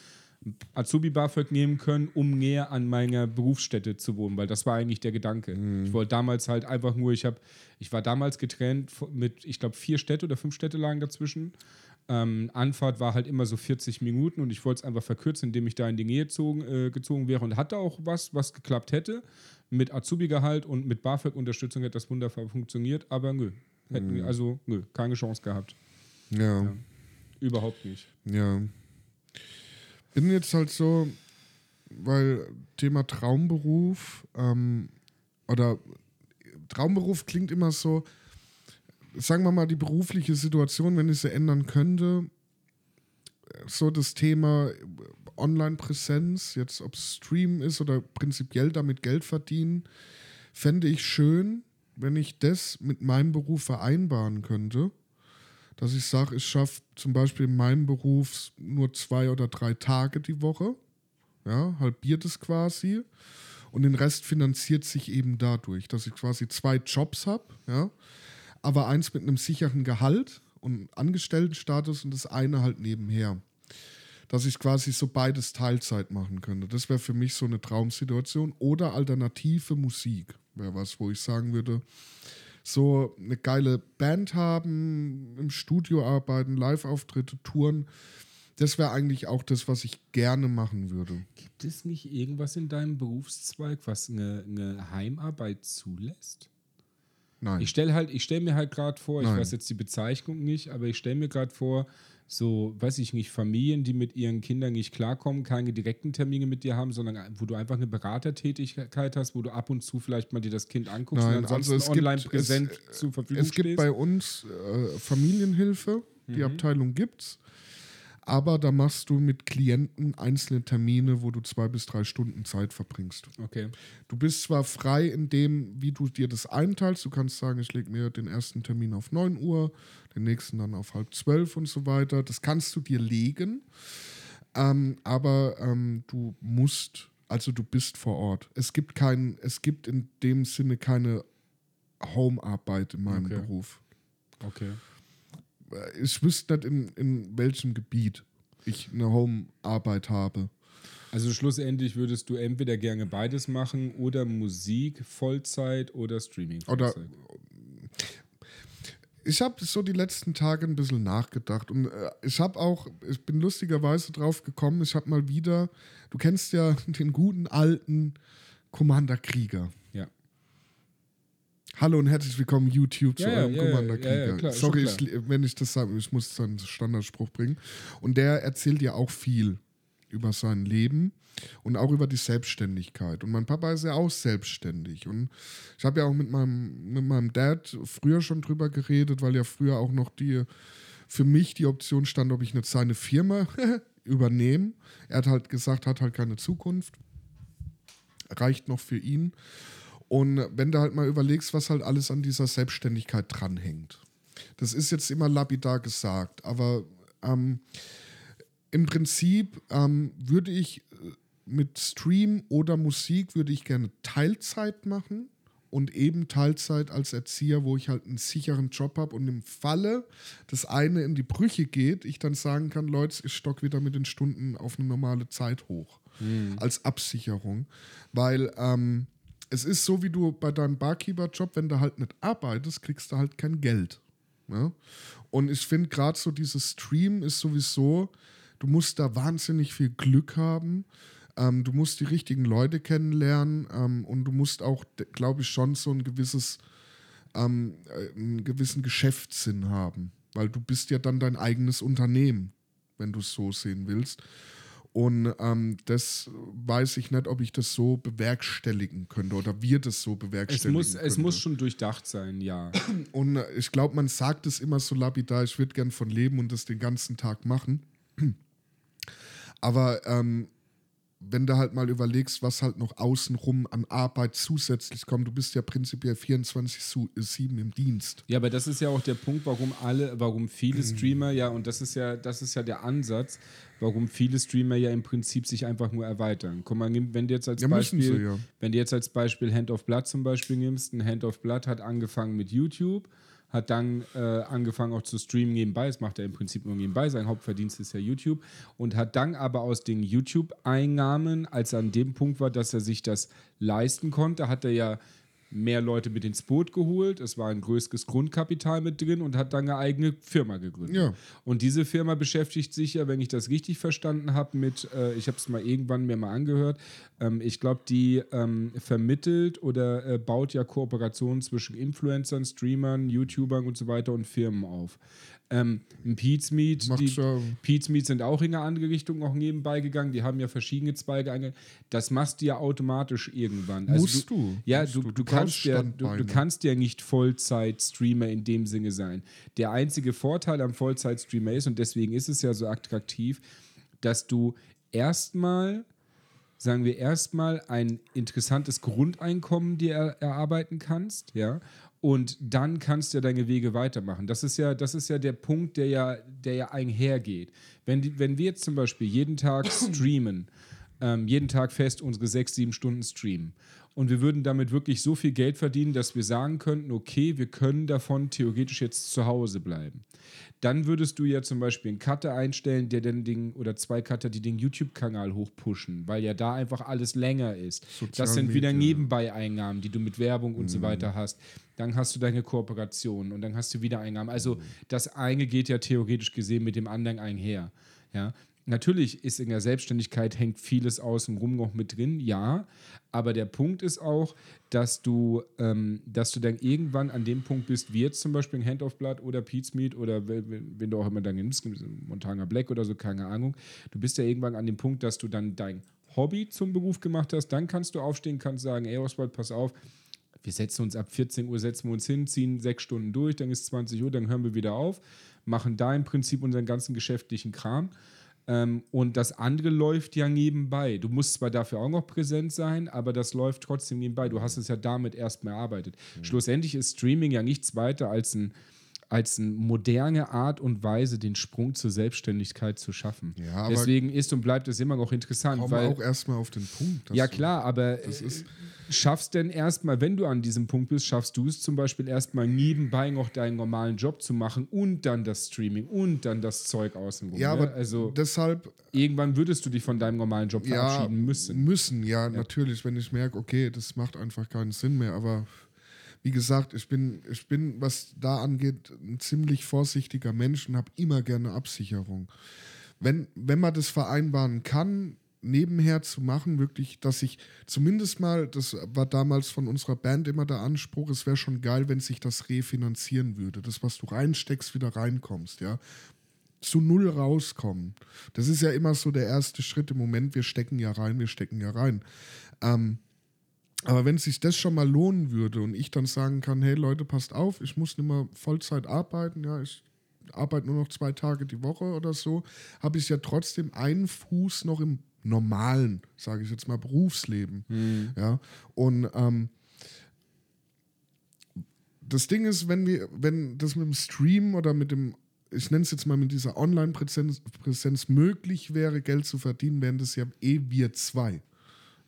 B: Azubi BAföG nehmen können, um näher an meiner Berufsstätte zu wohnen, weil das war eigentlich der Gedanke. Ich wollte damals halt einfach nur, ich habe, ich war damals getrennt mit, ich glaube, vier Städte oder fünf Städte lagen dazwischen. Ähm, Anfahrt war halt immer so 40 Minuten und ich wollte es einfach verkürzen, indem ich da in die Nähe gezogen, äh, gezogen wäre und hatte auch was, was geklappt hätte. Mit Azubi-Gehalt und mit BAföG-Unterstützung hätte das wunderbar funktioniert, aber nö. Hätten, wir Also, nö, keine Chance gehabt.
A: Ja, ja.
B: Überhaupt nicht.
A: Bin jetzt halt so, weil Thema Traumberuf ähm, oder Traumberuf klingt immer so, sagen wir mal, die berufliche Situation, wenn ich sie ändern könnte, so das Thema Online-Präsenz, jetzt ob es Stream ist oder prinzipiell damit Geld verdienen, fände ich schön, wenn ich das mit meinem Beruf vereinbaren könnte. Dass ich sage, ich schaffe zum Beispiel in meinem Beruf nur zwei oder drei Tage die Woche. Ja, halbiert es quasi. Und den Rest finanziert sich eben dadurch, dass ich quasi zwei Jobs habe, ja, aber eins mit einem sicheren Gehalt und Angestelltenstatus und das eine halt nebenher. Dass ich quasi so beides Teilzeit machen könnte. Das wäre für mich so eine Traumsituation. Oder alternative Musik wäre was, wo ich sagen würde, so eine geile Band haben, im Studio arbeiten, Live-Auftritte, Touren. Das wäre eigentlich auch das, was ich gerne machen würde.
B: Gibt es nicht irgendwas in deinem Berufszweig, was eine, eine Heimarbeit zulässt?
A: Nein.
B: Ich stelle halt, ich stelle mir halt gerade vor, ich
A: Nein.
B: weiß jetzt die Bezeichnung nicht, aber ich stelle mir gerade vor, so, weiß ich nicht, Familien, die mit ihren Kindern nicht klarkommen, keine direkten Termine mit dir haben, sondern wo du einfach eine Beratertätigkeit hast, wo du ab und zu vielleicht mal dir das Kind anguckst
A: Nein,
B: und ansonsten
A: also es gibt-
B: online präsent
A: es-
B: zur Verfügung
A: Es gibt
B: stehst.
A: bei uns äh, Familienhilfe, die Abteilung gibt's. Aber da machst du mit Klienten einzelne Termine, wo du zwei bis drei Stunden Zeit verbringst.
B: Okay.
A: Du bist zwar frei in dem, wie du dir das einteilst. Du kannst sagen, ich lege mir den ersten Termin auf 9 Uhr, den nächsten dann auf halb zwölf und so weiter. Das kannst du dir legen. Ähm, aber ähm, du musst, also du bist vor Ort. Es gibt kein, es gibt in dem Sinne keine Home-Arbeit in meinem
B: Okay.
A: Beruf.
B: Okay.
A: Ich wüsste nicht, in, in welchem Gebiet ich eine Home-Arbeit habe.
B: Also schlussendlich würdest du entweder gerne beides machen oder Musik Vollzeit oder Streaming
A: Oder-
B: Vollzeit.
A: Ich habe so die letzten Tage ein bisschen nachgedacht und äh, ich habe auch, ich bin lustigerweise drauf gekommen, ich habe mal wieder, du kennst ja den guten alten Commander Krieger. Hallo und herzlich willkommen YouTube zu
B: Ja,
A: eurem
B: ja,
A: Commander
B: ja, ja,
A: Krieger.
B: klar,
A: Sorry, ich, wenn ich das sage, ich muss dann Standardspruch bringen. Und der erzählt ja auch viel über sein Leben und auch über die Selbstständigkeit. Und mein Papa ist ja auch selbstständig. Und ich habe ja auch mit meinem, mit meinem Dad früher schon drüber geredet, weil ja früher auch noch die für mich die Option stand, ob ich nicht seine Firma <laughs> übernehme. Er hat halt gesagt, hat halt keine Zukunft. Reicht noch für ihn. Und wenn du halt mal überlegst, was halt alles an dieser Selbstständigkeit dranhängt. Das ist jetzt immer lapidar gesagt, aber ähm, im Prinzip ähm, würde ich äh, mit Stream oder Musik würde ich gerne Teilzeit machen und eben Teilzeit als Erzieher, wo ich halt einen sicheren Job habe und im Falle das eine in die Brüche geht, ich dann sagen kann, Leute, ich stock wieder mit den Stunden auf eine normale Zeit hoch. Als Absicherung. Weil ähm, es ist so, wie du bei deinem Barkeeper-Job, wenn du halt nicht arbeitest, kriegst du halt kein Geld. Ne? Und ich finde gerade so dieses Stream ist sowieso, du musst da wahnsinnig viel Glück haben. Ähm, du musst die richtigen Leute kennenlernen ähm, und du musst auch, glaube ich, schon so ein gewisses, ähm, äh, einen gewissen Geschäftssinn haben. Weil du bist ja dann dein eigenes Unternehmen, wenn du es so sehen willst. Und ähm, das weiß ich nicht, ob ich das so bewerkstelligen könnte oder wir das so
B: Es
A: bewerkstelligen
B: muss,
A: könnte.
B: es muss schon durchdacht sein, ja. <clears throat>
A: Und äh, ich glaube, man sagt es immer so lapidar, ich würde gern von leben und das den ganzen Tag machen. <clears throat> Aber ähm, wenn du halt mal überlegst, was halt noch außenrum an Arbeit zusätzlich kommt, du bist ja prinzipiell 24-7 im Dienst.
B: Ja, aber das ist ja auch der Punkt, warum alle, warum viele Streamer ja, und das ist ja, das ist ja der Ansatz, warum viele Streamer ja im Prinzip sich einfach nur erweitern. Guck mal, wenn du jetzt als
A: Ja,
B: Beispiel,
A: sie, ja.
B: wenn du jetzt als Beispiel Hand of Blood zum Beispiel nimmst, ein Hand of Blood hat angefangen mit YouTube, hat dann äh, angefangen auch zu streamen nebenbei. Das macht er im Prinzip nur nebenbei. Sein Hauptverdienst ist ja YouTube. Und hat dann aber aus den YouTube-Einnahmen, als er an dem Punkt war, dass er sich das leisten konnte, hat er ja mehr Leute mit ins Boot geholt. Es war ein größeres Grundkapital mit drin und hat dann eine eigene Firma gegründet.
A: Ja.
B: Und diese Firma beschäftigt sich ja, wenn ich das richtig verstanden habe, mit, äh, ich habe es mal irgendwann mir mal angehört, ähm, ich glaube, die ähm, vermittelt oder äh, baut ja Kooperationen zwischen Influencern, Streamern, YouTubern und so weiter und Firmen auf. Ähm, Pete's Meat,
A: Macht
B: die
A: ja-
B: Pete's Meat sind auch in eine andere Richtung auch nebenbei gegangen. Die haben ja verschiedene Zweige eingegangen. Das machst du ja automatisch irgendwann. Also
A: Musst du.
B: Ja,
A: Musst
B: du,
A: du.
B: du,
A: Du
B: kannst ja, du, du kannst ja nicht Vollzeit-Streamer in dem Sinne sein. Der einzige Vorteil am Vollzeit-Streamer ist, und deswegen ist es ja so attraktiv, dass du erstmal sagen wir erstmal ein interessantes Grundeinkommen dir er, erarbeiten kannst, ja, und dann kannst du ja deine Wege weitermachen. Das ist ja, das ist ja der Punkt, der ja, der ja einhergeht. Wenn, die, wenn wir jetzt zum Beispiel jeden Tag <clears throat> streamen, ähm, jeden Tag fest unsere sechs, sieben Stunden streamen und wir würden damit wirklich so viel Geld verdienen, dass wir sagen könnten, okay, wir können davon theoretisch jetzt zu Hause bleiben. Dann würdest du ja zum Beispiel einen Cutter einstellen, der den, oder zwei Cutter, die den YouTube-Kanal hochpushen, weil ja da einfach alles länger ist. das sind wieder. Nebenbei-Einnahmen, die du mit Werbung und so weiter hast. Dann hast du deine Kooperationen und dann hast du wieder Einnahmen. Also das eine geht ja theoretisch gesehen mit dem anderen einher. Ja. Natürlich ist in der Selbstständigkeit hängt vieles außenrum noch mit drin, ja. Aber der Punkt ist auch, dass du, ähm, dass du dann irgendwann an dem Punkt bist, wie jetzt zum Beispiel Hand of Blood oder Pete's Meat oder wen, wen- wen du auch immer dann nimmst, Montana Black oder so, keine Ahnung. Du bist ja irgendwann an dem Punkt, dass du dann dein Hobby zum Beruf gemacht hast. Dann kannst du aufstehen, kannst sagen, ey Oswald, pass auf, wir setzen uns ab 14 Uhr, setzen wir uns hin, ziehen sechs Stunden durch, dann ist 20 Uhr, dann hören wir wieder auf, machen da im Prinzip unseren ganzen geschäftlichen Kram. Ähm, und das andere läuft ja nebenbei. Du musst zwar dafür auch noch präsent sein, aber das läuft trotzdem nebenbei. Du hast es ja damit erstmal erarbeitet. Schlussendlich ist Streaming ja nichts weiter als ein als eine moderne Art und Weise, den Sprung zur Selbstständigkeit zu schaffen.
A: Ja, aber-
B: Deswegen ist und bleibt es immer noch interessant,
A: Komm
B: weil
A: auch erstmal auf den Punkt.
B: ja, klar, aber schaffst denn erstmal, wenn du an diesem Punkt bist, schaffst du es zum Beispiel erstmal nebenbei noch deinen normalen Job zu machen und dann das Streaming und dann das Zeug außenrum.
A: Ja,
B: ne?
A: aber
B: also
A: deshalb
B: irgendwann würdest du dich von deinem normalen Job
A: ja,
B: verabschieden müssen.
A: Müssen, ja, natürlich, wenn ich merke, okay, das macht einfach keinen Sinn mehr. Aber wie gesagt, ich bin, ich bin, was da angeht, ein ziemlich vorsichtiger Mensch und habe immer gerne Absicherung. Wenn, wenn man das vereinbaren kann, nebenher zu machen, wirklich, dass ich zumindest mal, das war damals von unserer Band immer der Anspruch, es wäre schon geil, wenn sich das refinanzieren würde. Das, was du reinsteckst, wieder reinkommst, ja zu null rauskommen. Das ist ja immer so der erste Schritt im Moment. Wir stecken ja rein, wir stecken ja rein. Ähm, aber wenn sich das schon mal lohnen würde und ich dann sagen kann, hey Leute, passt auf, ich muss nicht mehr Vollzeit arbeiten, ja, ich arbeite nur noch zwei Tage die Woche oder so, habe ich ja trotzdem einen Fuß noch im normalen, sage ich jetzt mal, Berufsleben. Ja, und ähm, das Ding ist, wenn wir, wenn das mit dem Stream oder mit dem, ich nenne es jetzt mal mit dieser Online-Präsenz Präsenz möglich wäre, Geld zu verdienen, wären das ja eh wir zwei.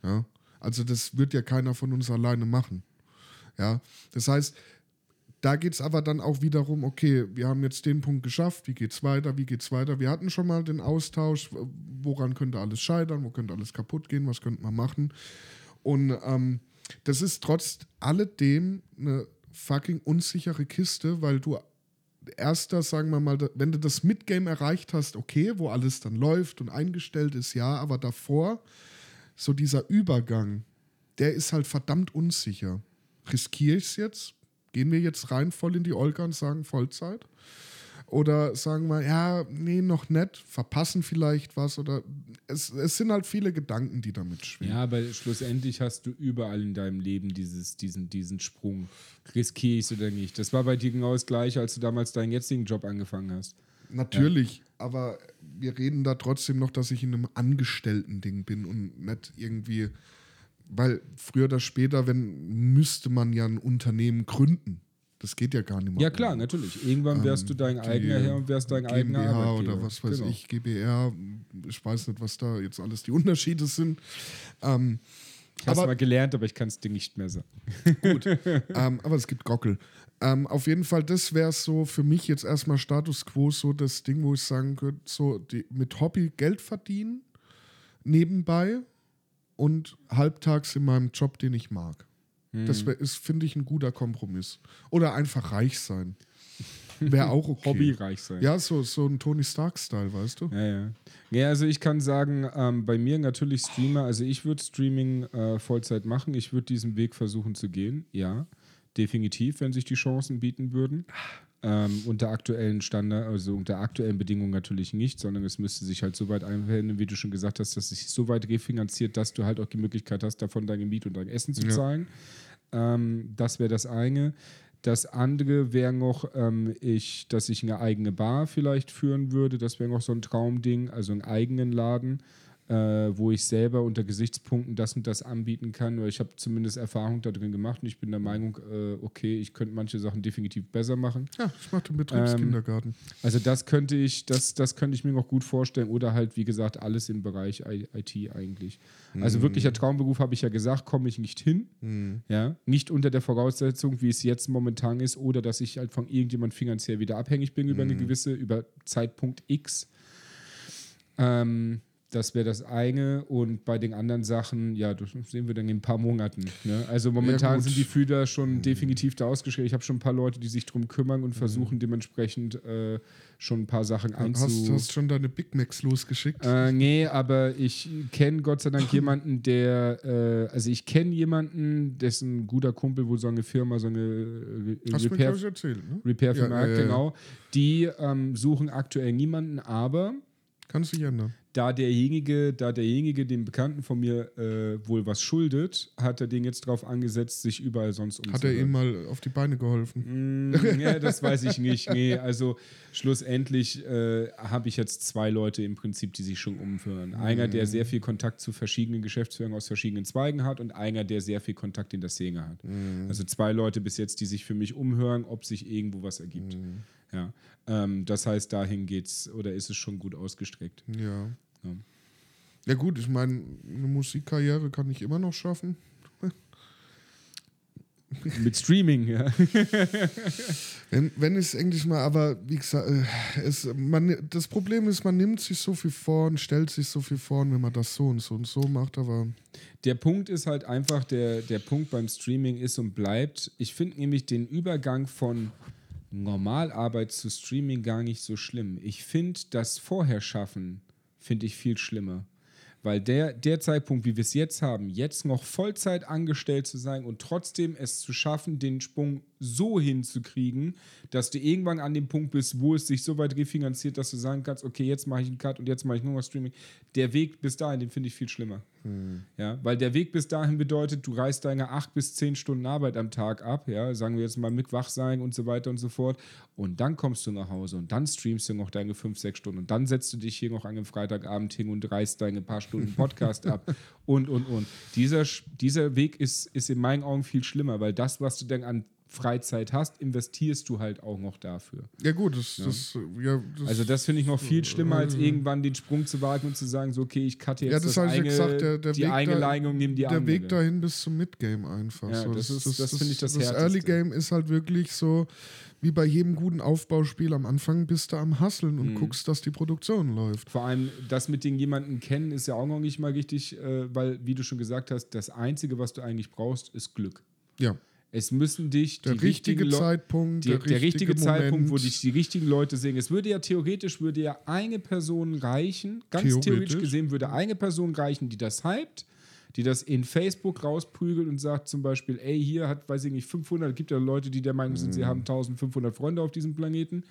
A: Ja? Also das wird ja keiner von uns alleine machen. Ja? Das heißt, da geht es aber dann auch wiederum, okay, wir haben jetzt den Punkt geschafft, wie geht's weiter, wie geht's weiter. Wir hatten schon mal den Austausch, woran könnte alles scheitern, wo könnte alles kaputt gehen, was könnte man machen. Und ähm, das ist trotz alledem eine fucking unsichere Kiste, weil du erster, sagen wir mal, wenn du das Midgame erreicht hast, okay, wo alles dann läuft und eingestellt ist, ja, aber davor, so dieser Übergang, der ist halt verdammt unsicher. Riskiere ich es jetzt? Gehen wir jetzt rein voll in die Olga und sagen Vollzeit? Oder sagen wir, ja, nee, noch nicht, verpassen vielleicht was oder es, es sind halt viele Gedanken, die damit schwingen.
B: Ja, aber schlussendlich hast du überall in deinem Leben dieses, diesen, diesen Sprung. Riskiere ich es oder nicht? Das war bei dir genau das Gleiche, als du damals deinen jetzigen Job angefangen hast.
A: Natürlich, aber wir reden da trotzdem noch, dass ich in einem Angestellten-Ding bin und nicht irgendwie, weil früher oder später, wenn, müsste man ja ein Unternehmen gründen. Das geht ja gar nicht mehr.
B: Ja, klar, natürlich. Irgendwann wärst du dein eigener Herr und wärst dein eigener
A: GmbH
B: Arbeitgeber.
A: oder was weiß
B: Genau.
A: ich, GBR, ich weiß nicht, was da jetzt alles die Unterschiede sind. Ähm,
B: Ich habe es mal gelernt, aber ich kann es dir nicht mehr sagen.
A: Gut. <laughs> ähm, aber es gibt Gockel. Ähm, auf jeden Fall, das wäre so für mich jetzt erstmal Status quo, so das Ding, wo ich sagen könnte, so die, mit Hobby Geld verdienen, nebenbei und halbtags in meinem Job, den ich mag. Das wär, ist, finde ich, ein guter Kompromiss. Oder einfach reich sein. <laughs> Wäre auch okay.
B: Hobbyreich sein.
A: Ja, so, so ein Tony Stark-Style, weißt du?
B: Ja, ja. Ja, also ich kann sagen, ähm, bei mir natürlich Streamer, also ich würde Streaming äh, Vollzeit machen, ich würde diesen Weg versuchen zu gehen, ja, definitiv, wenn sich die Chancen bieten würden. Ähm, unter aktuellen Standard, also unter aktuellen Bedingungen natürlich nicht, sondern es müsste sich halt so weit einpendeln, wie du schon gesagt hast, dass es sich so weit refinanziert, dass du halt auch die Möglichkeit hast, davon deine Miete und dein Essen zu
A: Ja.
B: zahlen. Ähm, das wäre das eine. Das andere wäre noch, ähm, ich, dass ich eine eigene Bar vielleicht führen würde. Das wäre noch so ein Traumding, also einen eigenen Laden, äh, wo ich selber unter Gesichtspunkten das und das anbieten kann. Weil ich habe zumindest Erfahrung da drin gemacht und ich bin der Meinung, äh, okay, ich könnte manche Sachen definitiv besser machen.
A: Ja, ich mache den Betriebskindergarten.
B: Also das könnte ich, das, das könnte ich mir noch gut vorstellen. Oder halt, wie gesagt, alles im Bereich IT eigentlich. Also wirklicher Traumberuf habe ich ja gesagt, komme ich nicht hin. Ja, nicht unter der Voraussetzung, wie es jetzt momentan ist, oder dass ich halt von irgendjemand finanziell wieder abhängig bin über eine gewisse, über Zeitpunkt X. Ähm, das wäre das eine. Und bei den anderen Sachen, ja, das sehen wir dann in ein paar Monaten. Ne? Also momentan
A: gut.
B: sind die Fühler schon definitiv da ausgeschrieben. Ich habe schon ein paar Leute, die sich drum kümmern und versuchen dementsprechend äh, schon ein paar Sachen einzu...
A: Hast, hast schon deine Big Macs losgeschickt?
B: Äh, nee, aber ich kenne Gott sei Dank jemanden, der, äh, also ich kenne jemanden, dessen guter Kumpel wohl so eine Firma, so eine äh,
A: hast du mir,
B: Repair,
A: ich, erzählt, ne?
B: Repair-Firma
A: Ja, ja,
B: hat,
A: ja.
B: genau. Die ähm, suchen aktuell niemanden, aber
A: Kannst dich ändern.
B: Da derjenige, da derjenige dem Bekannten von mir äh, wohl was schuldet, hat er den jetzt drauf angesetzt, sich überall sonst
A: Hat er
B: umzuhören.
A: ihm mal auf die Beine geholfen?
B: Mm, ja, das weiß ich nicht. <laughs> Nee, also schlussendlich äh, habe ich jetzt zwei Leute im Prinzip, die sich schon umhören. Einer, der sehr viel Kontakt zu verschiedenen Geschäftsführern aus verschiedenen Zweigen hat und einer, der sehr viel Kontakt in der Szene hat. Also zwei Leute bis jetzt, die sich für mich umhören, ob sich irgendwo was ergibt. Ja. Ähm, das heißt, dahin geht's oder ist es schon gut ausgestreckt.
A: Ja.
B: Ja.
A: Ja gut, ich meine, eine Musikkarriere kann ich immer noch schaffen. <laughs>
B: Mit Streaming, ja. <laughs>
A: Wenn, wenn es endlich mal, aber wie gesagt, äh, es, man, das Problem ist, man nimmt sich so viel vor und stellt sich so viel vor, und wenn man das so und so und so macht, aber
B: Der Punkt ist halt einfach, der, der Punkt beim Streaming ist und bleibt, ich finde nämlich den Übergang von Normalarbeit zu Streaming gar nicht so schlimm. Ich finde das Vorherschaffen, finde ich viel schlimmer. Weil der, der Zeitpunkt, wie wir es jetzt haben, jetzt noch Vollzeit angestellt zu sein und trotzdem es zu schaffen, den Sprung so hinzukriegen, dass du irgendwann an dem Punkt bist, wo es sich so weit refinanziert, dass du sagen kannst, okay, jetzt mache ich einen Cut und jetzt mache ich nur noch Streaming. Der Weg bis dahin, den finde ich viel schlimmer. Ja, weil der Weg bis dahin bedeutet, du reißt deine acht bis zehn Stunden Arbeit am Tag ab, ja, sagen wir jetzt mal mit Wachsein und so weiter und so fort. Und dann kommst du nach Hause und dann streamst du noch deine fünf, sechs Stunden und dann setzt du dich hier noch an einem Freitagabend hin und reißt deine paar Stunden Podcast ab <laughs> und, und, und. Dieser, dieser Weg ist, ist in meinen Augen viel schlimmer, weil das, was du dann an Freizeit hast, investierst du halt auch noch dafür.
A: ja gut, das, das, ja, das
B: Also das finde ich noch viel schlimmer, als irgendwann den Sprung zu wagen und zu sagen, so okay, ich cutte jetzt
A: Ja, das
B: das,
A: habe ich ja
B: eine,
A: gesagt, der, der
B: die
A: Weg
B: eine
A: da-
B: Leine und nehme die
A: Der
B: andere.
A: Weg dahin bis zum Midgame einfach.
B: Ja,
A: so.
B: das ist- das finde ich das
A: Das
B: Härteste.
A: Early Game ist halt wirklich so, wie bei jedem guten Aufbauspiel am Anfang bist du am Hasseln
B: Mhm.
A: und guckst, dass die Produktion läuft.
B: Vor allem das mit den jemanden kennen ist ja auch noch nicht mal richtig, äh, weil, wie du schon gesagt hast, das Einzige, was du eigentlich brauchst, ist Glück.
A: Ja,
B: Es müssen dich
A: der
B: die
A: richtige
B: richtigen
A: Zeitpunkt,
B: die,
A: der,
B: der richtige
A: Moment.
B: Zeitpunkt, wo dich die richtigen Leute sehen. Es würde ja theoretisch, würde ja eine Person reichen, ganz theoretisch,
A: Theoretisch.
B: gesehen, würde eine Person reichen, die das hypt, die das in Facebook rausprügelt und sagt zum Beispiel, ey, hier hat, weiß ich nicht, 500, gibt ja Leute, die der Meinung sind,
A: Mhm.
B: sie haben 1500 Freunde auf diesem Planeten,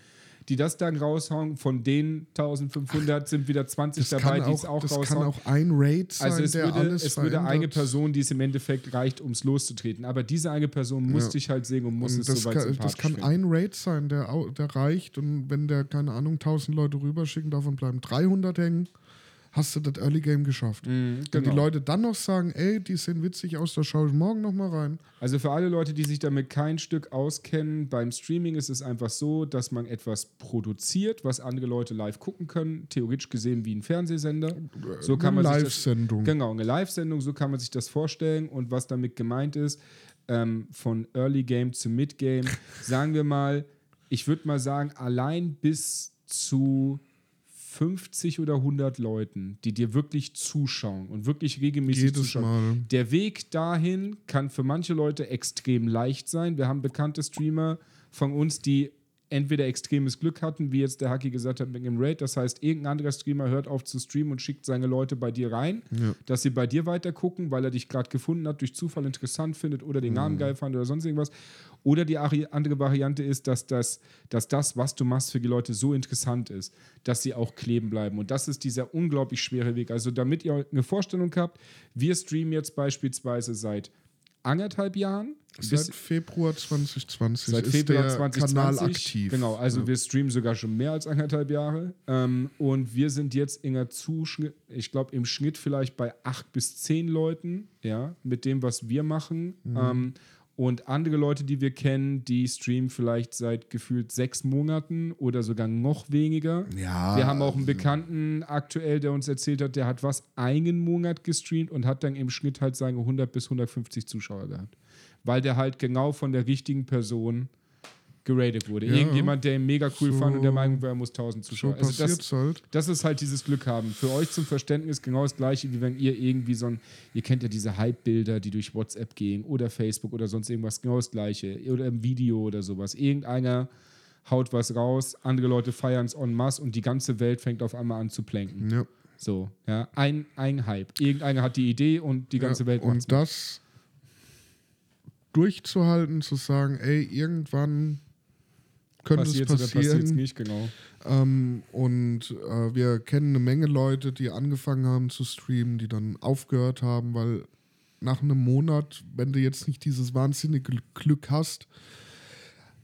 B: die das dann raushauen, von den 1500 sind wieder 20
A: Das,
B: dabei, die es
A: auch,
B: auch
A: das kann
B: raushauen.
A: auch ein Raid sein,
B: Also es
A: der
B: würde,
A: alles
B: es würde
A: verändert.
B: eine Person, die es im Endeffekt reicht, ums loszutreten. Aber diese eine Person muss
A: Ja.
B: dich halt sehen und muss
A: Und
B: es
A: das,
B: soweit
A: kann, das kann ein Raid sein, der, der reicht. Und wenn der, keine Ahnung, 1000 Leute rüberschicken, davon bleiben 300 hängen, hast du das Early Game geschafft.
B: Mhm,
A: Wenn die
B: genau.
A: Leute dann noch sagen, ey, die sehen witzig aus, da schaue ich morgen noch mal rein.
B: Also für alle Leute, die sich damit kein Stück auskennen, beim Streaming ist es einfach so, dass man etwas produziert, was andere Leute live gucken können, theoretisch gesehen wie ein Fernsehsender. So kann
A: Eine
B: man sich das,
A: Live-Sendung.
B: Genau, eine Live-Sendung, so kann man sich das vorstellen. Und was damit gemeint ist, ähm, von Early Game zu Mid Game, <laughs> sagen wir mal, ich würde mal sagen, allein bis zu 50 oder 100 Leuten, die dir wirklich zuschauen und wirklich regelmäßig
A: Jedes
B: zuschauen.
A: Mal.
B: Der Weg dahin kann für manche Leute extrem leicht sein. Wir haben bekannte Streamer von uns, die entweder extremes Glück hatten, wie jetzt der Haki gesagt hat mit dem Raid. Das heißt, irgendein anderer Streamer hört auf zu streamen und schickt seine Leute bei dir rein,
A: Ja.
B: dass sie bei dir weiter gucken, weil er dich gerade gefunden hat, durch Zufall interessant findet oder den
A: Mhm.
B: Namen geil fand oder sonst irgendwas. Oder die andere Variante ist, dass das, dass das, was du machst, für die Leute so interessant ist, dass sie auch kleben bleiben. Und das ist dieser unglaublich schwere Weg. Also damit ihr eine Vorstellung habt, wir streamen jetzt beispielsweise seit anderthalb Jahren.
A: Seit Februar 2020
B: Seit
A: ist
B: Februar
A: der
B: 2020.
A: Kanal aktiv.
B: Genau, also
A: Ja.
B: wir streamen sogar schon mehr als anderthalb Jahre. Ähm, und wir sind jetzt in der Zuschnitt, ich glaube im Schnitt vielleicht bei acht bis zehn Leuten, ja, mit dem, was wir machen.
A: Mhm.
B: Ähm, und andere Leute, die wir kennen, die streamen vielleicht seit gefühlt sechs Monaten oder sogar noch weniger.
A: Ja,
B: Wir haben auch einen Bekannten aktuell, der uns erzählt hat, der hat was einen Monat gestreamt und hat dann im Schnitt halt seine 100 bis 150 Zuschauer gehabt. Weil der halt genau von der richtigen Person geradet wurde.
A: Ja.
B: Irgendjemand, der ihn mega cool
A: So-
B: fand und der Meinung war, er muss 1000
A: so
B: Zuschauer. Also das,
A: halt.
B: das ist halt dieses Glück haben. Für euch zum Verständnis genau das gleiche, wie wenn ihr irgendwie so ein, ihr kennt ja diese Hype-Bilder, die durch WhatsApp gehen oder Facebook oder sonst irgendwas, genau das gleiche. Oder im Video oder sowas. Irgendeiner haut was raus, andere Leute feiern es en masse und die ganze Welt fängt auf einmal an zu plänken.
A: Ja.
B: So, ja, ein, ein Hype. Irgendeiner hat die Idee und die ganze
A: ja.
B: Welt
A: Und das durchzuhalten, zu sagen, ey, irgendwann könnte
B: passiert
A: es
B: oder
A: passieren.
B: nicht, genau.
A: Ähm, und äh, wir kennen eine Menge Leute, die angefangen haben zu streamen, die dann aufgehört haben, weil nach einem Monat, wenn du jetzt nicht dieses wahnsinnige Glück hast,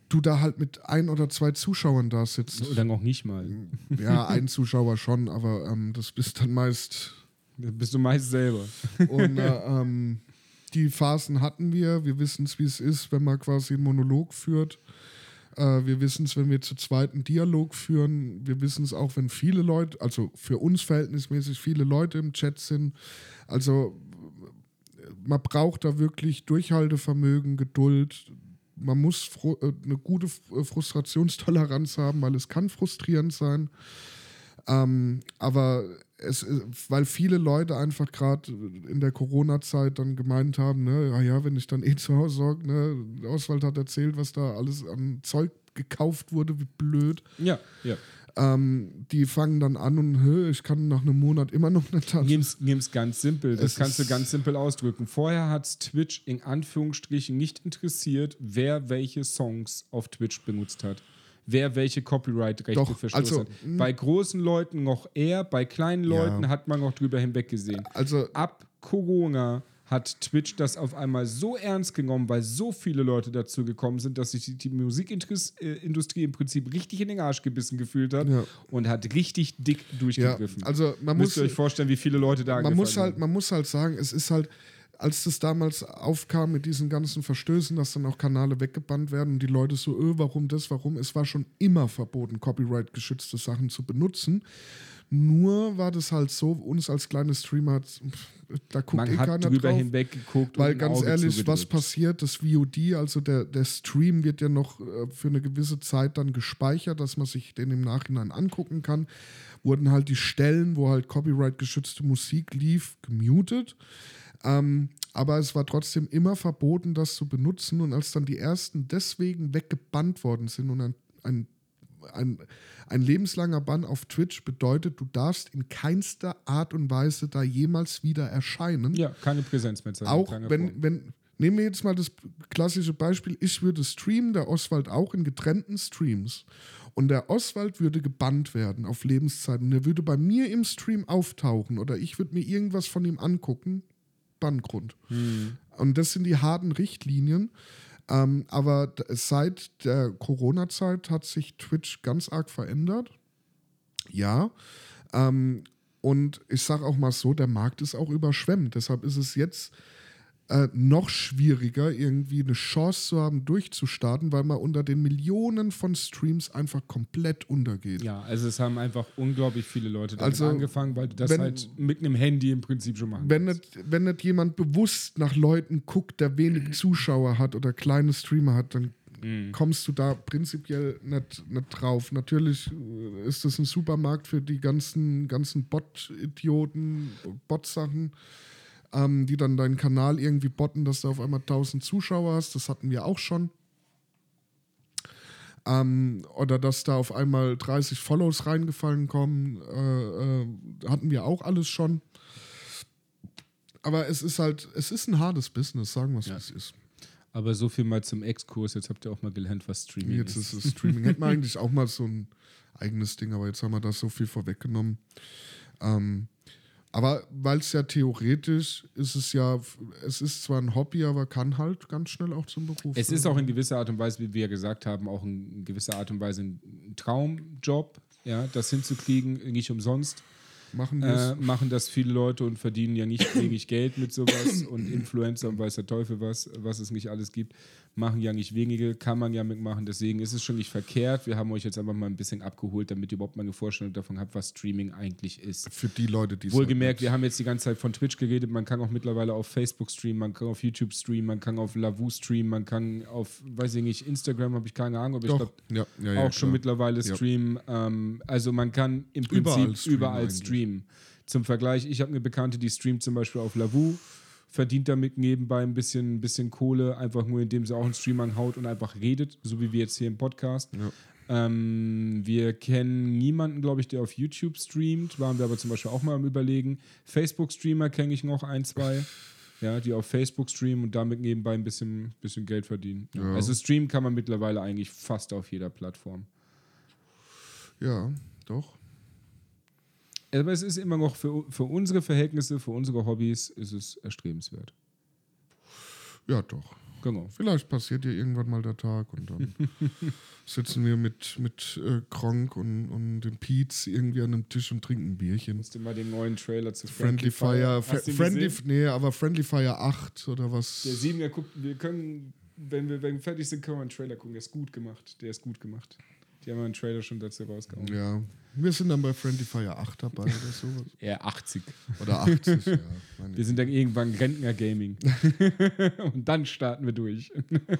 A: du da halt mit ein oder zwei Zuschauern da sitzt.
B: Oder noch nicht mal.
A: Ja, ein Zuschauer schon, aber ähm, das bist dann meist.
B: Das bist du meist selber.
A: Und äh, ähm, die Phasen hatten wir. Wir wissen es, wie es ist, wenn man quasi einen Monolog führt. Äh, wir wissen es, wenn wir zu zweiten Dialog führen. Wir wissen es auch, wenn viele Leute, also für uns verhältnismäßig viele Leute im Chat sind. Also man braucht da wirklich Durchhaltevermögen, Geduld. Man muss äh, eine gute äh, Frustrationstoleranz haben, weil es kann frustrierend sein. Ähm, aber es, äh, weil viele Leute einfach gerade in der Corona-Zeit dann gemeint haben, ne, ja, ja, wenn ich dann eh zu Hause sorge, ne, Oswald hat erzählt, was da alles an Zeug gekauft wurde, wie blöd.
B: Ja, ja.
A: Ähm, die fangen dann an und ich kann nach einem Monat immer noch eine Tasse.
B: Nimm's, nimm's ganz simpel. Das
A: Es
B: kannst du ganz simpel ausdrücken. Vorher hat Twitch in Anführungsstrichen nicht interessiert, wer welche Songs auf Twitch benutzt hat. Wer welche Copyright-Rechte verstoßen
A: also,
B: hat. Bei großen Leuten noch eher, bei kleinen Leuten hat man noch drüber hinweggesehen.
A: Also
B: Ab Corona hat Twitch das auf einmal so ernst genommen, weil so viele Leute dazu gekommen sind, dass sich die, die Musikindustrie im Prinzip richtig in den Arsch gebissen gefühlt hat
A: Ja.
B: und hat richtig dick
A: ja,
B: durchgegriffen.
A: also man
B: Müsst
A: muss
B: ihr euch vorstellen, wie viele Leute da
A: man muss halt,
B: sind.
A: man muss halt sagen, es ist halt, als das damals aufkam mit diesen ganzen Verstößen, dass dann auch Kanäle weggebannt werden und die Leute so, öh, warum das, warum? Es war schon immer verboten, Copyright-geschützte Sachen zu benutzen. Nur war das halt so, uns als kleine Streamer, da guckt
B: Man
A: eh
B: hat
A: keiner
B: drüber
A: drauf.
B: hinweg geguckt.
A: Weil ganz
B: Auge
A: ehrlich, was
B: zugedrückt.
A: passiert, das VOD, also der, der Stream wird ja noch äh, für eine gewisse Zeit dann gespeichert, dass man sich den im Nachhinein angucken kann. Wurden halt die Stellen, wo halt Copyright-geschützte Musik lief, gemutet. Ähm, aber es war trotzdem immer verboten, das zu benutzen. Und als dann die ersten deswegen weggebannt worden sind und ein, ein, ein, ein lebenslanger Bann auf Twitch bedeutet, du darfst in keinster Art und Weise da jemals wieder erscheinen.
B: Ja, keine Präsenz mehr zeigen.
A: Auch wenn,
B: Form.
A: wenn, nehmen wir jetzt mal das klassische Beispiel, ich würde streamen, der Oswald auch in getrennten Streams. Und der Oswald würde gebannt werden auf Lebenszeit. Und er würde bei mir im Stream auftauchen oder ich würde mir irgendwas von ihm angucken, Banngrund.
B: Hm.
A: Und das sind die harten Richtlinien. Ähm, aber seit der Corona-Zeit hat sich Twitch ganz arg verändert. Ja. Ähm, Und ich sage auch mal so, der Markt ist auch überschwemmt. Deshalb ist es jetzt äh, noch schwieriger, irgendwie eine Chance zu haben, durchzustarten, weil man unter den Millionen von Streams einfach komplett untergeht.
B: Ja, also es haben einfach unglaublich viele Leute damit
A: Also,
B: angefangen, weil du das
A: wenn-
B: halt mit einem Handy im Prinzip schon machen
A: Wenn
B: kannst.
A: nicht, wenn nicht jemand bewusst nach Leuten guckt, der wenig <clears throat> Zuschauer hat oder kleine Streamer hat, dann kommst du da prinzipiell nicht, nicht drauf. Natürlich äh, ist das ein Supermarkt für die ganzen, ganzen Bot-Idioten, Bot-Sachen, ähm, die dann deinen Kanal irgendwie botten, dass du auf einmal 1000 Zuschauer hast. Das hatten wir auch schon. Ähm, oder dass da auf einmal 30 Follows reingefallen kommen, äh, äh, hatten wir auch alles schon. Aber es ist halt, es ist ein hartes Business, sagen wir es, wie es ist.
B: Aber so viel mal zum Exkurs. Jetzt habt ihr auch mal gelernt, was Streaming
A: Jetzt
B: ist.
A: ist es Streaming. Hätten wir eigentlich auch mal so ein eigenes Ding, aber jetzt haben wir da so viel vorweggenommen. Ähm, aber weil es ja theoretisch ist es ja, es ist zwar ein Hobby, aber kann halt ganz schnell auch zum Beruf.
B: Es ist auch in gewisser Art und Weise, wie wir ja gesagt haben, auch in gewisser Art und Weise ein Traumjob, ja, das hinzukriegen, nicht umsonst.
A: machen
B: Äh, machen das viele Leute und verdienen ja nicht wenig Geld mit sowas und Influencer und weiß der Teufel was, was es nicht alles gibt, machen ja nicht wenige, kann man ja mitmachen. Deswegen ist es schon nicht verkehrt. Wir haben euch jetzt einfach mal ein bisschen abgeholt, damit ihr überhaupt mal eine Vorstellung davon habt, was Streaming eigentlich ist.
A: für die Leute, die es
B: Wohlgemerkt, wir haben jetzt die ganze Zeit von Twitch geredet, man kann auch mittlerweile auf Facebook streamen, man kann auf YouTube streamen, man kann auf Lavu streamen, man kann auf, weiß ich nicht, Instagram habe ich keine Ahnung, aber ich
A: Doch,
B: glaube
A: ja, ja, ja,
B: auch schon
A: klar.
B: mittlerweile
A: Ja.
B: streamen. Ähm, also man kann im Prinzip
A: Überall
B: überall
A: streamen
B: streamen.
A: eigentlich.
B: Zum Vergleich, ich habe eine Bekannte, die streamt zum Beispiel auf Lavu, verdient damit nebenbei ein bisschen, bisschen Kohle, einfach nur indem sie auch einen Stream anhaut und einfach redet, so wie wir jetzt hier im Podcast.
A: Ja.
B: Ähm, wir kennen niemanden, glaube ich, der auf YouTube streamt, waren wir aber zum Beispiel auch mal am Überlegen. Facebook-Streamer kenne ich noch ein, zwei. <laughs> Ja, die auf Facebook streamen und damit nebenbei ein bisschen, bisschen Geld verdienen.
A: Ja.
B: Also streamen kann man mittlerweile eigentlich fast auf jeder Plattform.
A: Ja, doch.
B: Aber es ist immer noch für, für unsere Verhältnisse, für unsere Hobbys, ist es erstrebenswert.
A: Ja, doch.
B: Genau.
A: Vielleicht passiert ja irgendwann mal der Tag und dann <laughs> sitzen wir mit, mit äh, Kronk und, und dem Pietz irgendwie an einem Tisch und trinken ein Bierchen.
B: Musst du mal den neuen Trailer zu
A: Friendly Fire,
B: Hast du ihn
A: Friendly,
B: gesehen?
A: nee, aber Friendly Fire 8 oder was?
B: Der Siebener guckt, wir können, wenn wir, wenn wir fertig sind, können wir einen Trailer gucken. Der ist gut gemacht. Der ist gut gemacht. Die haben einen Trailer schon dazu rausgehauen.
A: Ja, wir sind dann bei Friendly Fire 8 dabei oder sowas. <laughs>
B: Eher 80.
A: Oder 80, ja. Meine
B: Wir sind dann irgendwann Rentner Gaming. <laughs> Und dann starten wir durch.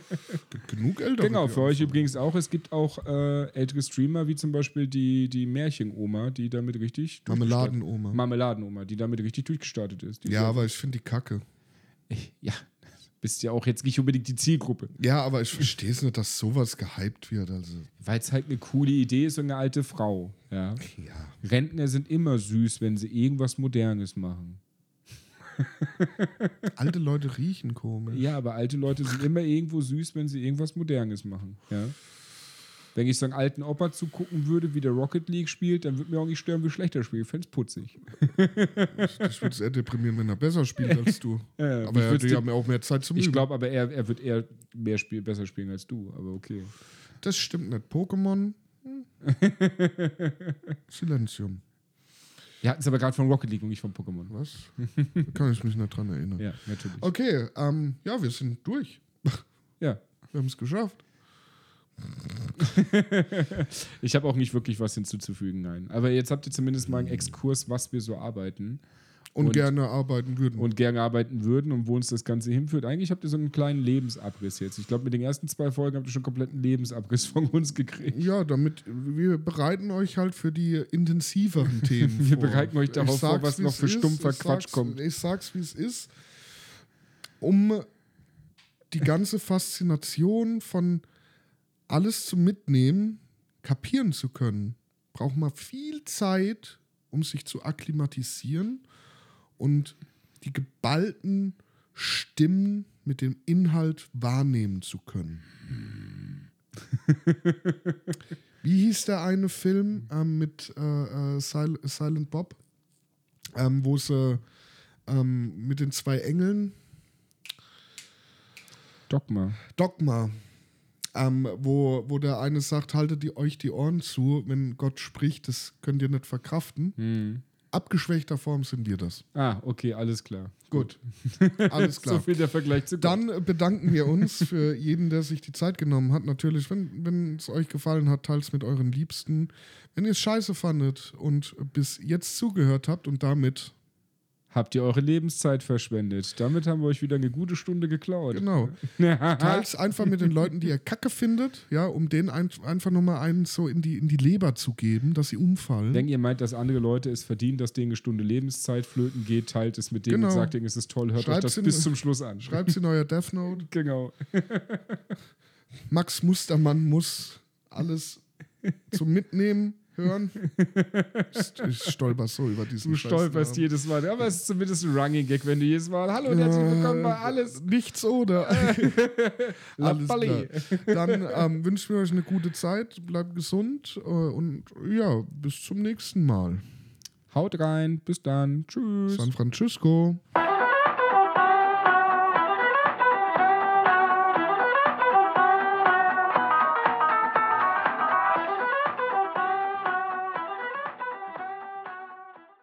B: <laughs>
A: genug älter.
B: Genau, für euch übrigens auch. Es gibt auch äh, ältere Streamer, wie zum Beispiel die, die Märchenoma, die damit richtig. durchgestartet-
A: Marmeladenoma.
B: Marmeladenoma, die damit richtig durchgestartet ist. Die
A: Ja, aber ich finde die Kacke.
B: ja, bist ja auch jetzt nicht unbedingt die Zielgruppe.
A: Ja, aber ich verstehe es nicht, dass sowas gehypt wird. Also,
B: Weil es halt eine coole Idee ist und eine alte Frau. Ja.
A: ja.
B: Rentner sind immer süß, wenn sie irgendwas Modernes machen. <laughs>
A: Alte Leute riechen komisch.
B: Ja, aber alte Leute sind immer irgendwo süß, wenn sie irgendwas Modernes machen. Ja. Wenn ich so einen alten Opa zugucken würde, wie der Rocket League spielt, dann würde mir auch nicht stören, wie schlecht er spielt. Ich fände es putzig.
A: Ich würde es eher deprimieren, wenn er besser spielt als du. <laughs>
B: Ja,
A: aber er hat ja auch mehr Zeit zum
B: Ich glaube aber, er, er wird eher mehr spiel, besser spielen als du. Aber okay.
A: Das stimmt nicht. Pokémon. hm. <laughs> Silenzium.
B: Wir hatten es aber gerade von Rocket League und nicht von Pokémon.
A: Was? Da kann ich mich nicht dran erinnern.
B: Ja, natürlich.
A: Okay, ähm, ja, wir sind durch.
B: Ja.
A: Wir haben es geschafft.
B: Ich habe auch nicht wirklich was hinzuzufügen, nein. Aber jetzt habt ihr zumindest mal einen Exkurs, was wir so arbeiten
A: Und,
B: Und-
A: gerne arbeiten würden.
B: und gerne arbeiten würden und wo uns das Ganze hinführt. Eigentlich habt ihr so einen kleinen Lebensabriss jetzt. Ich glaube, mit den ersten zwei Folgen habt ihr schon einen kompletten Lebensabriss von uns gekriegt.
A: ja, damit wir bereiten euch halt für die intensiveren <laughs> Themen
B: Wir
A: vor.
B: bereiten euch darauf vor, was noch für
A: ist.
B: stumpfer Quatsch kommt.
A: Ich sag's, wie es ist. Um die ganze Faszination von alles zu mitnehmen, kapieren zu können, braucht man viel Zeit, um sich zu akklimatisieren und die geballten Stimmen mit dem Inhalt wahrnehmen zu können. Wie hieß der eine Film ähm, mit äh, äh, Sil Silent Bob, ähm, wo sie ähm, mit den zwei Engeln,
B: Dogma.
A: Dogma, ähm, wo, wo der eine sagt, haltet die, euch die Ohren zu, wenn Gott spricht, das könnt ihr nicht verkraften.
B: Hm.
A: abgeschwächter Form sind wir das.
B: Ah, okay, alles klar.
A: Gut. Alles <laughs> klar.
B: So viel der Vergleich zu Gott.
A: Dann bedanken wir uns für jeden, der sich die Zeit genommen hat. Natürlich, wenn es euch gefallen hat, teilt es mit euren Liebsten. Wenn ihr es scheiße fandet und bis jetzt zugehört habt und damit,
B: Habt ihr eure Lebenszeit verschwendet. Damit haben wir euch wieder eine gute Stunde geklaut.
A: genau, <laughs> teilt es einfach mit den Leuten, die ihr kacke findet, ja, um denen ein, einfach nur mal einen so in die, in die Leber zu geben, dass sie umfallen.
B: Wenn ihr meint, dass andere Leute es verdienen, dass denen eine Stunde Lebenszeit flöten geht, teilt es mit denen
A: Genau.
B: und sagt denen, es ist toll, hört euch
A: Schreibt's
B: das
A: in-
B: bis zum Schluss an.
A: Schreibt es in euer Death Note. <laughs>
B: Genau.
A: Max Mustermann muss alles zum Mitnehmen hören. <laughs> Ich stolper so über diesen
B: Du
A: Scheiß
B: stolperst
A: Namen.
B: jedes Mal. Aber es ist zumindest ein Running Gag, wenn du jedes Mal Hallo und herzlich willkommen bei alles.
A: Nichts oder. <laughs> Alles <laughs> klar. Dann ähm, wünschen wir euch eine gute Zeit, bleibt gesund äh, und ja, bis zum nächsten Mal.
B: Haut rein, bis dann. Tschüss.
A: San Francisco.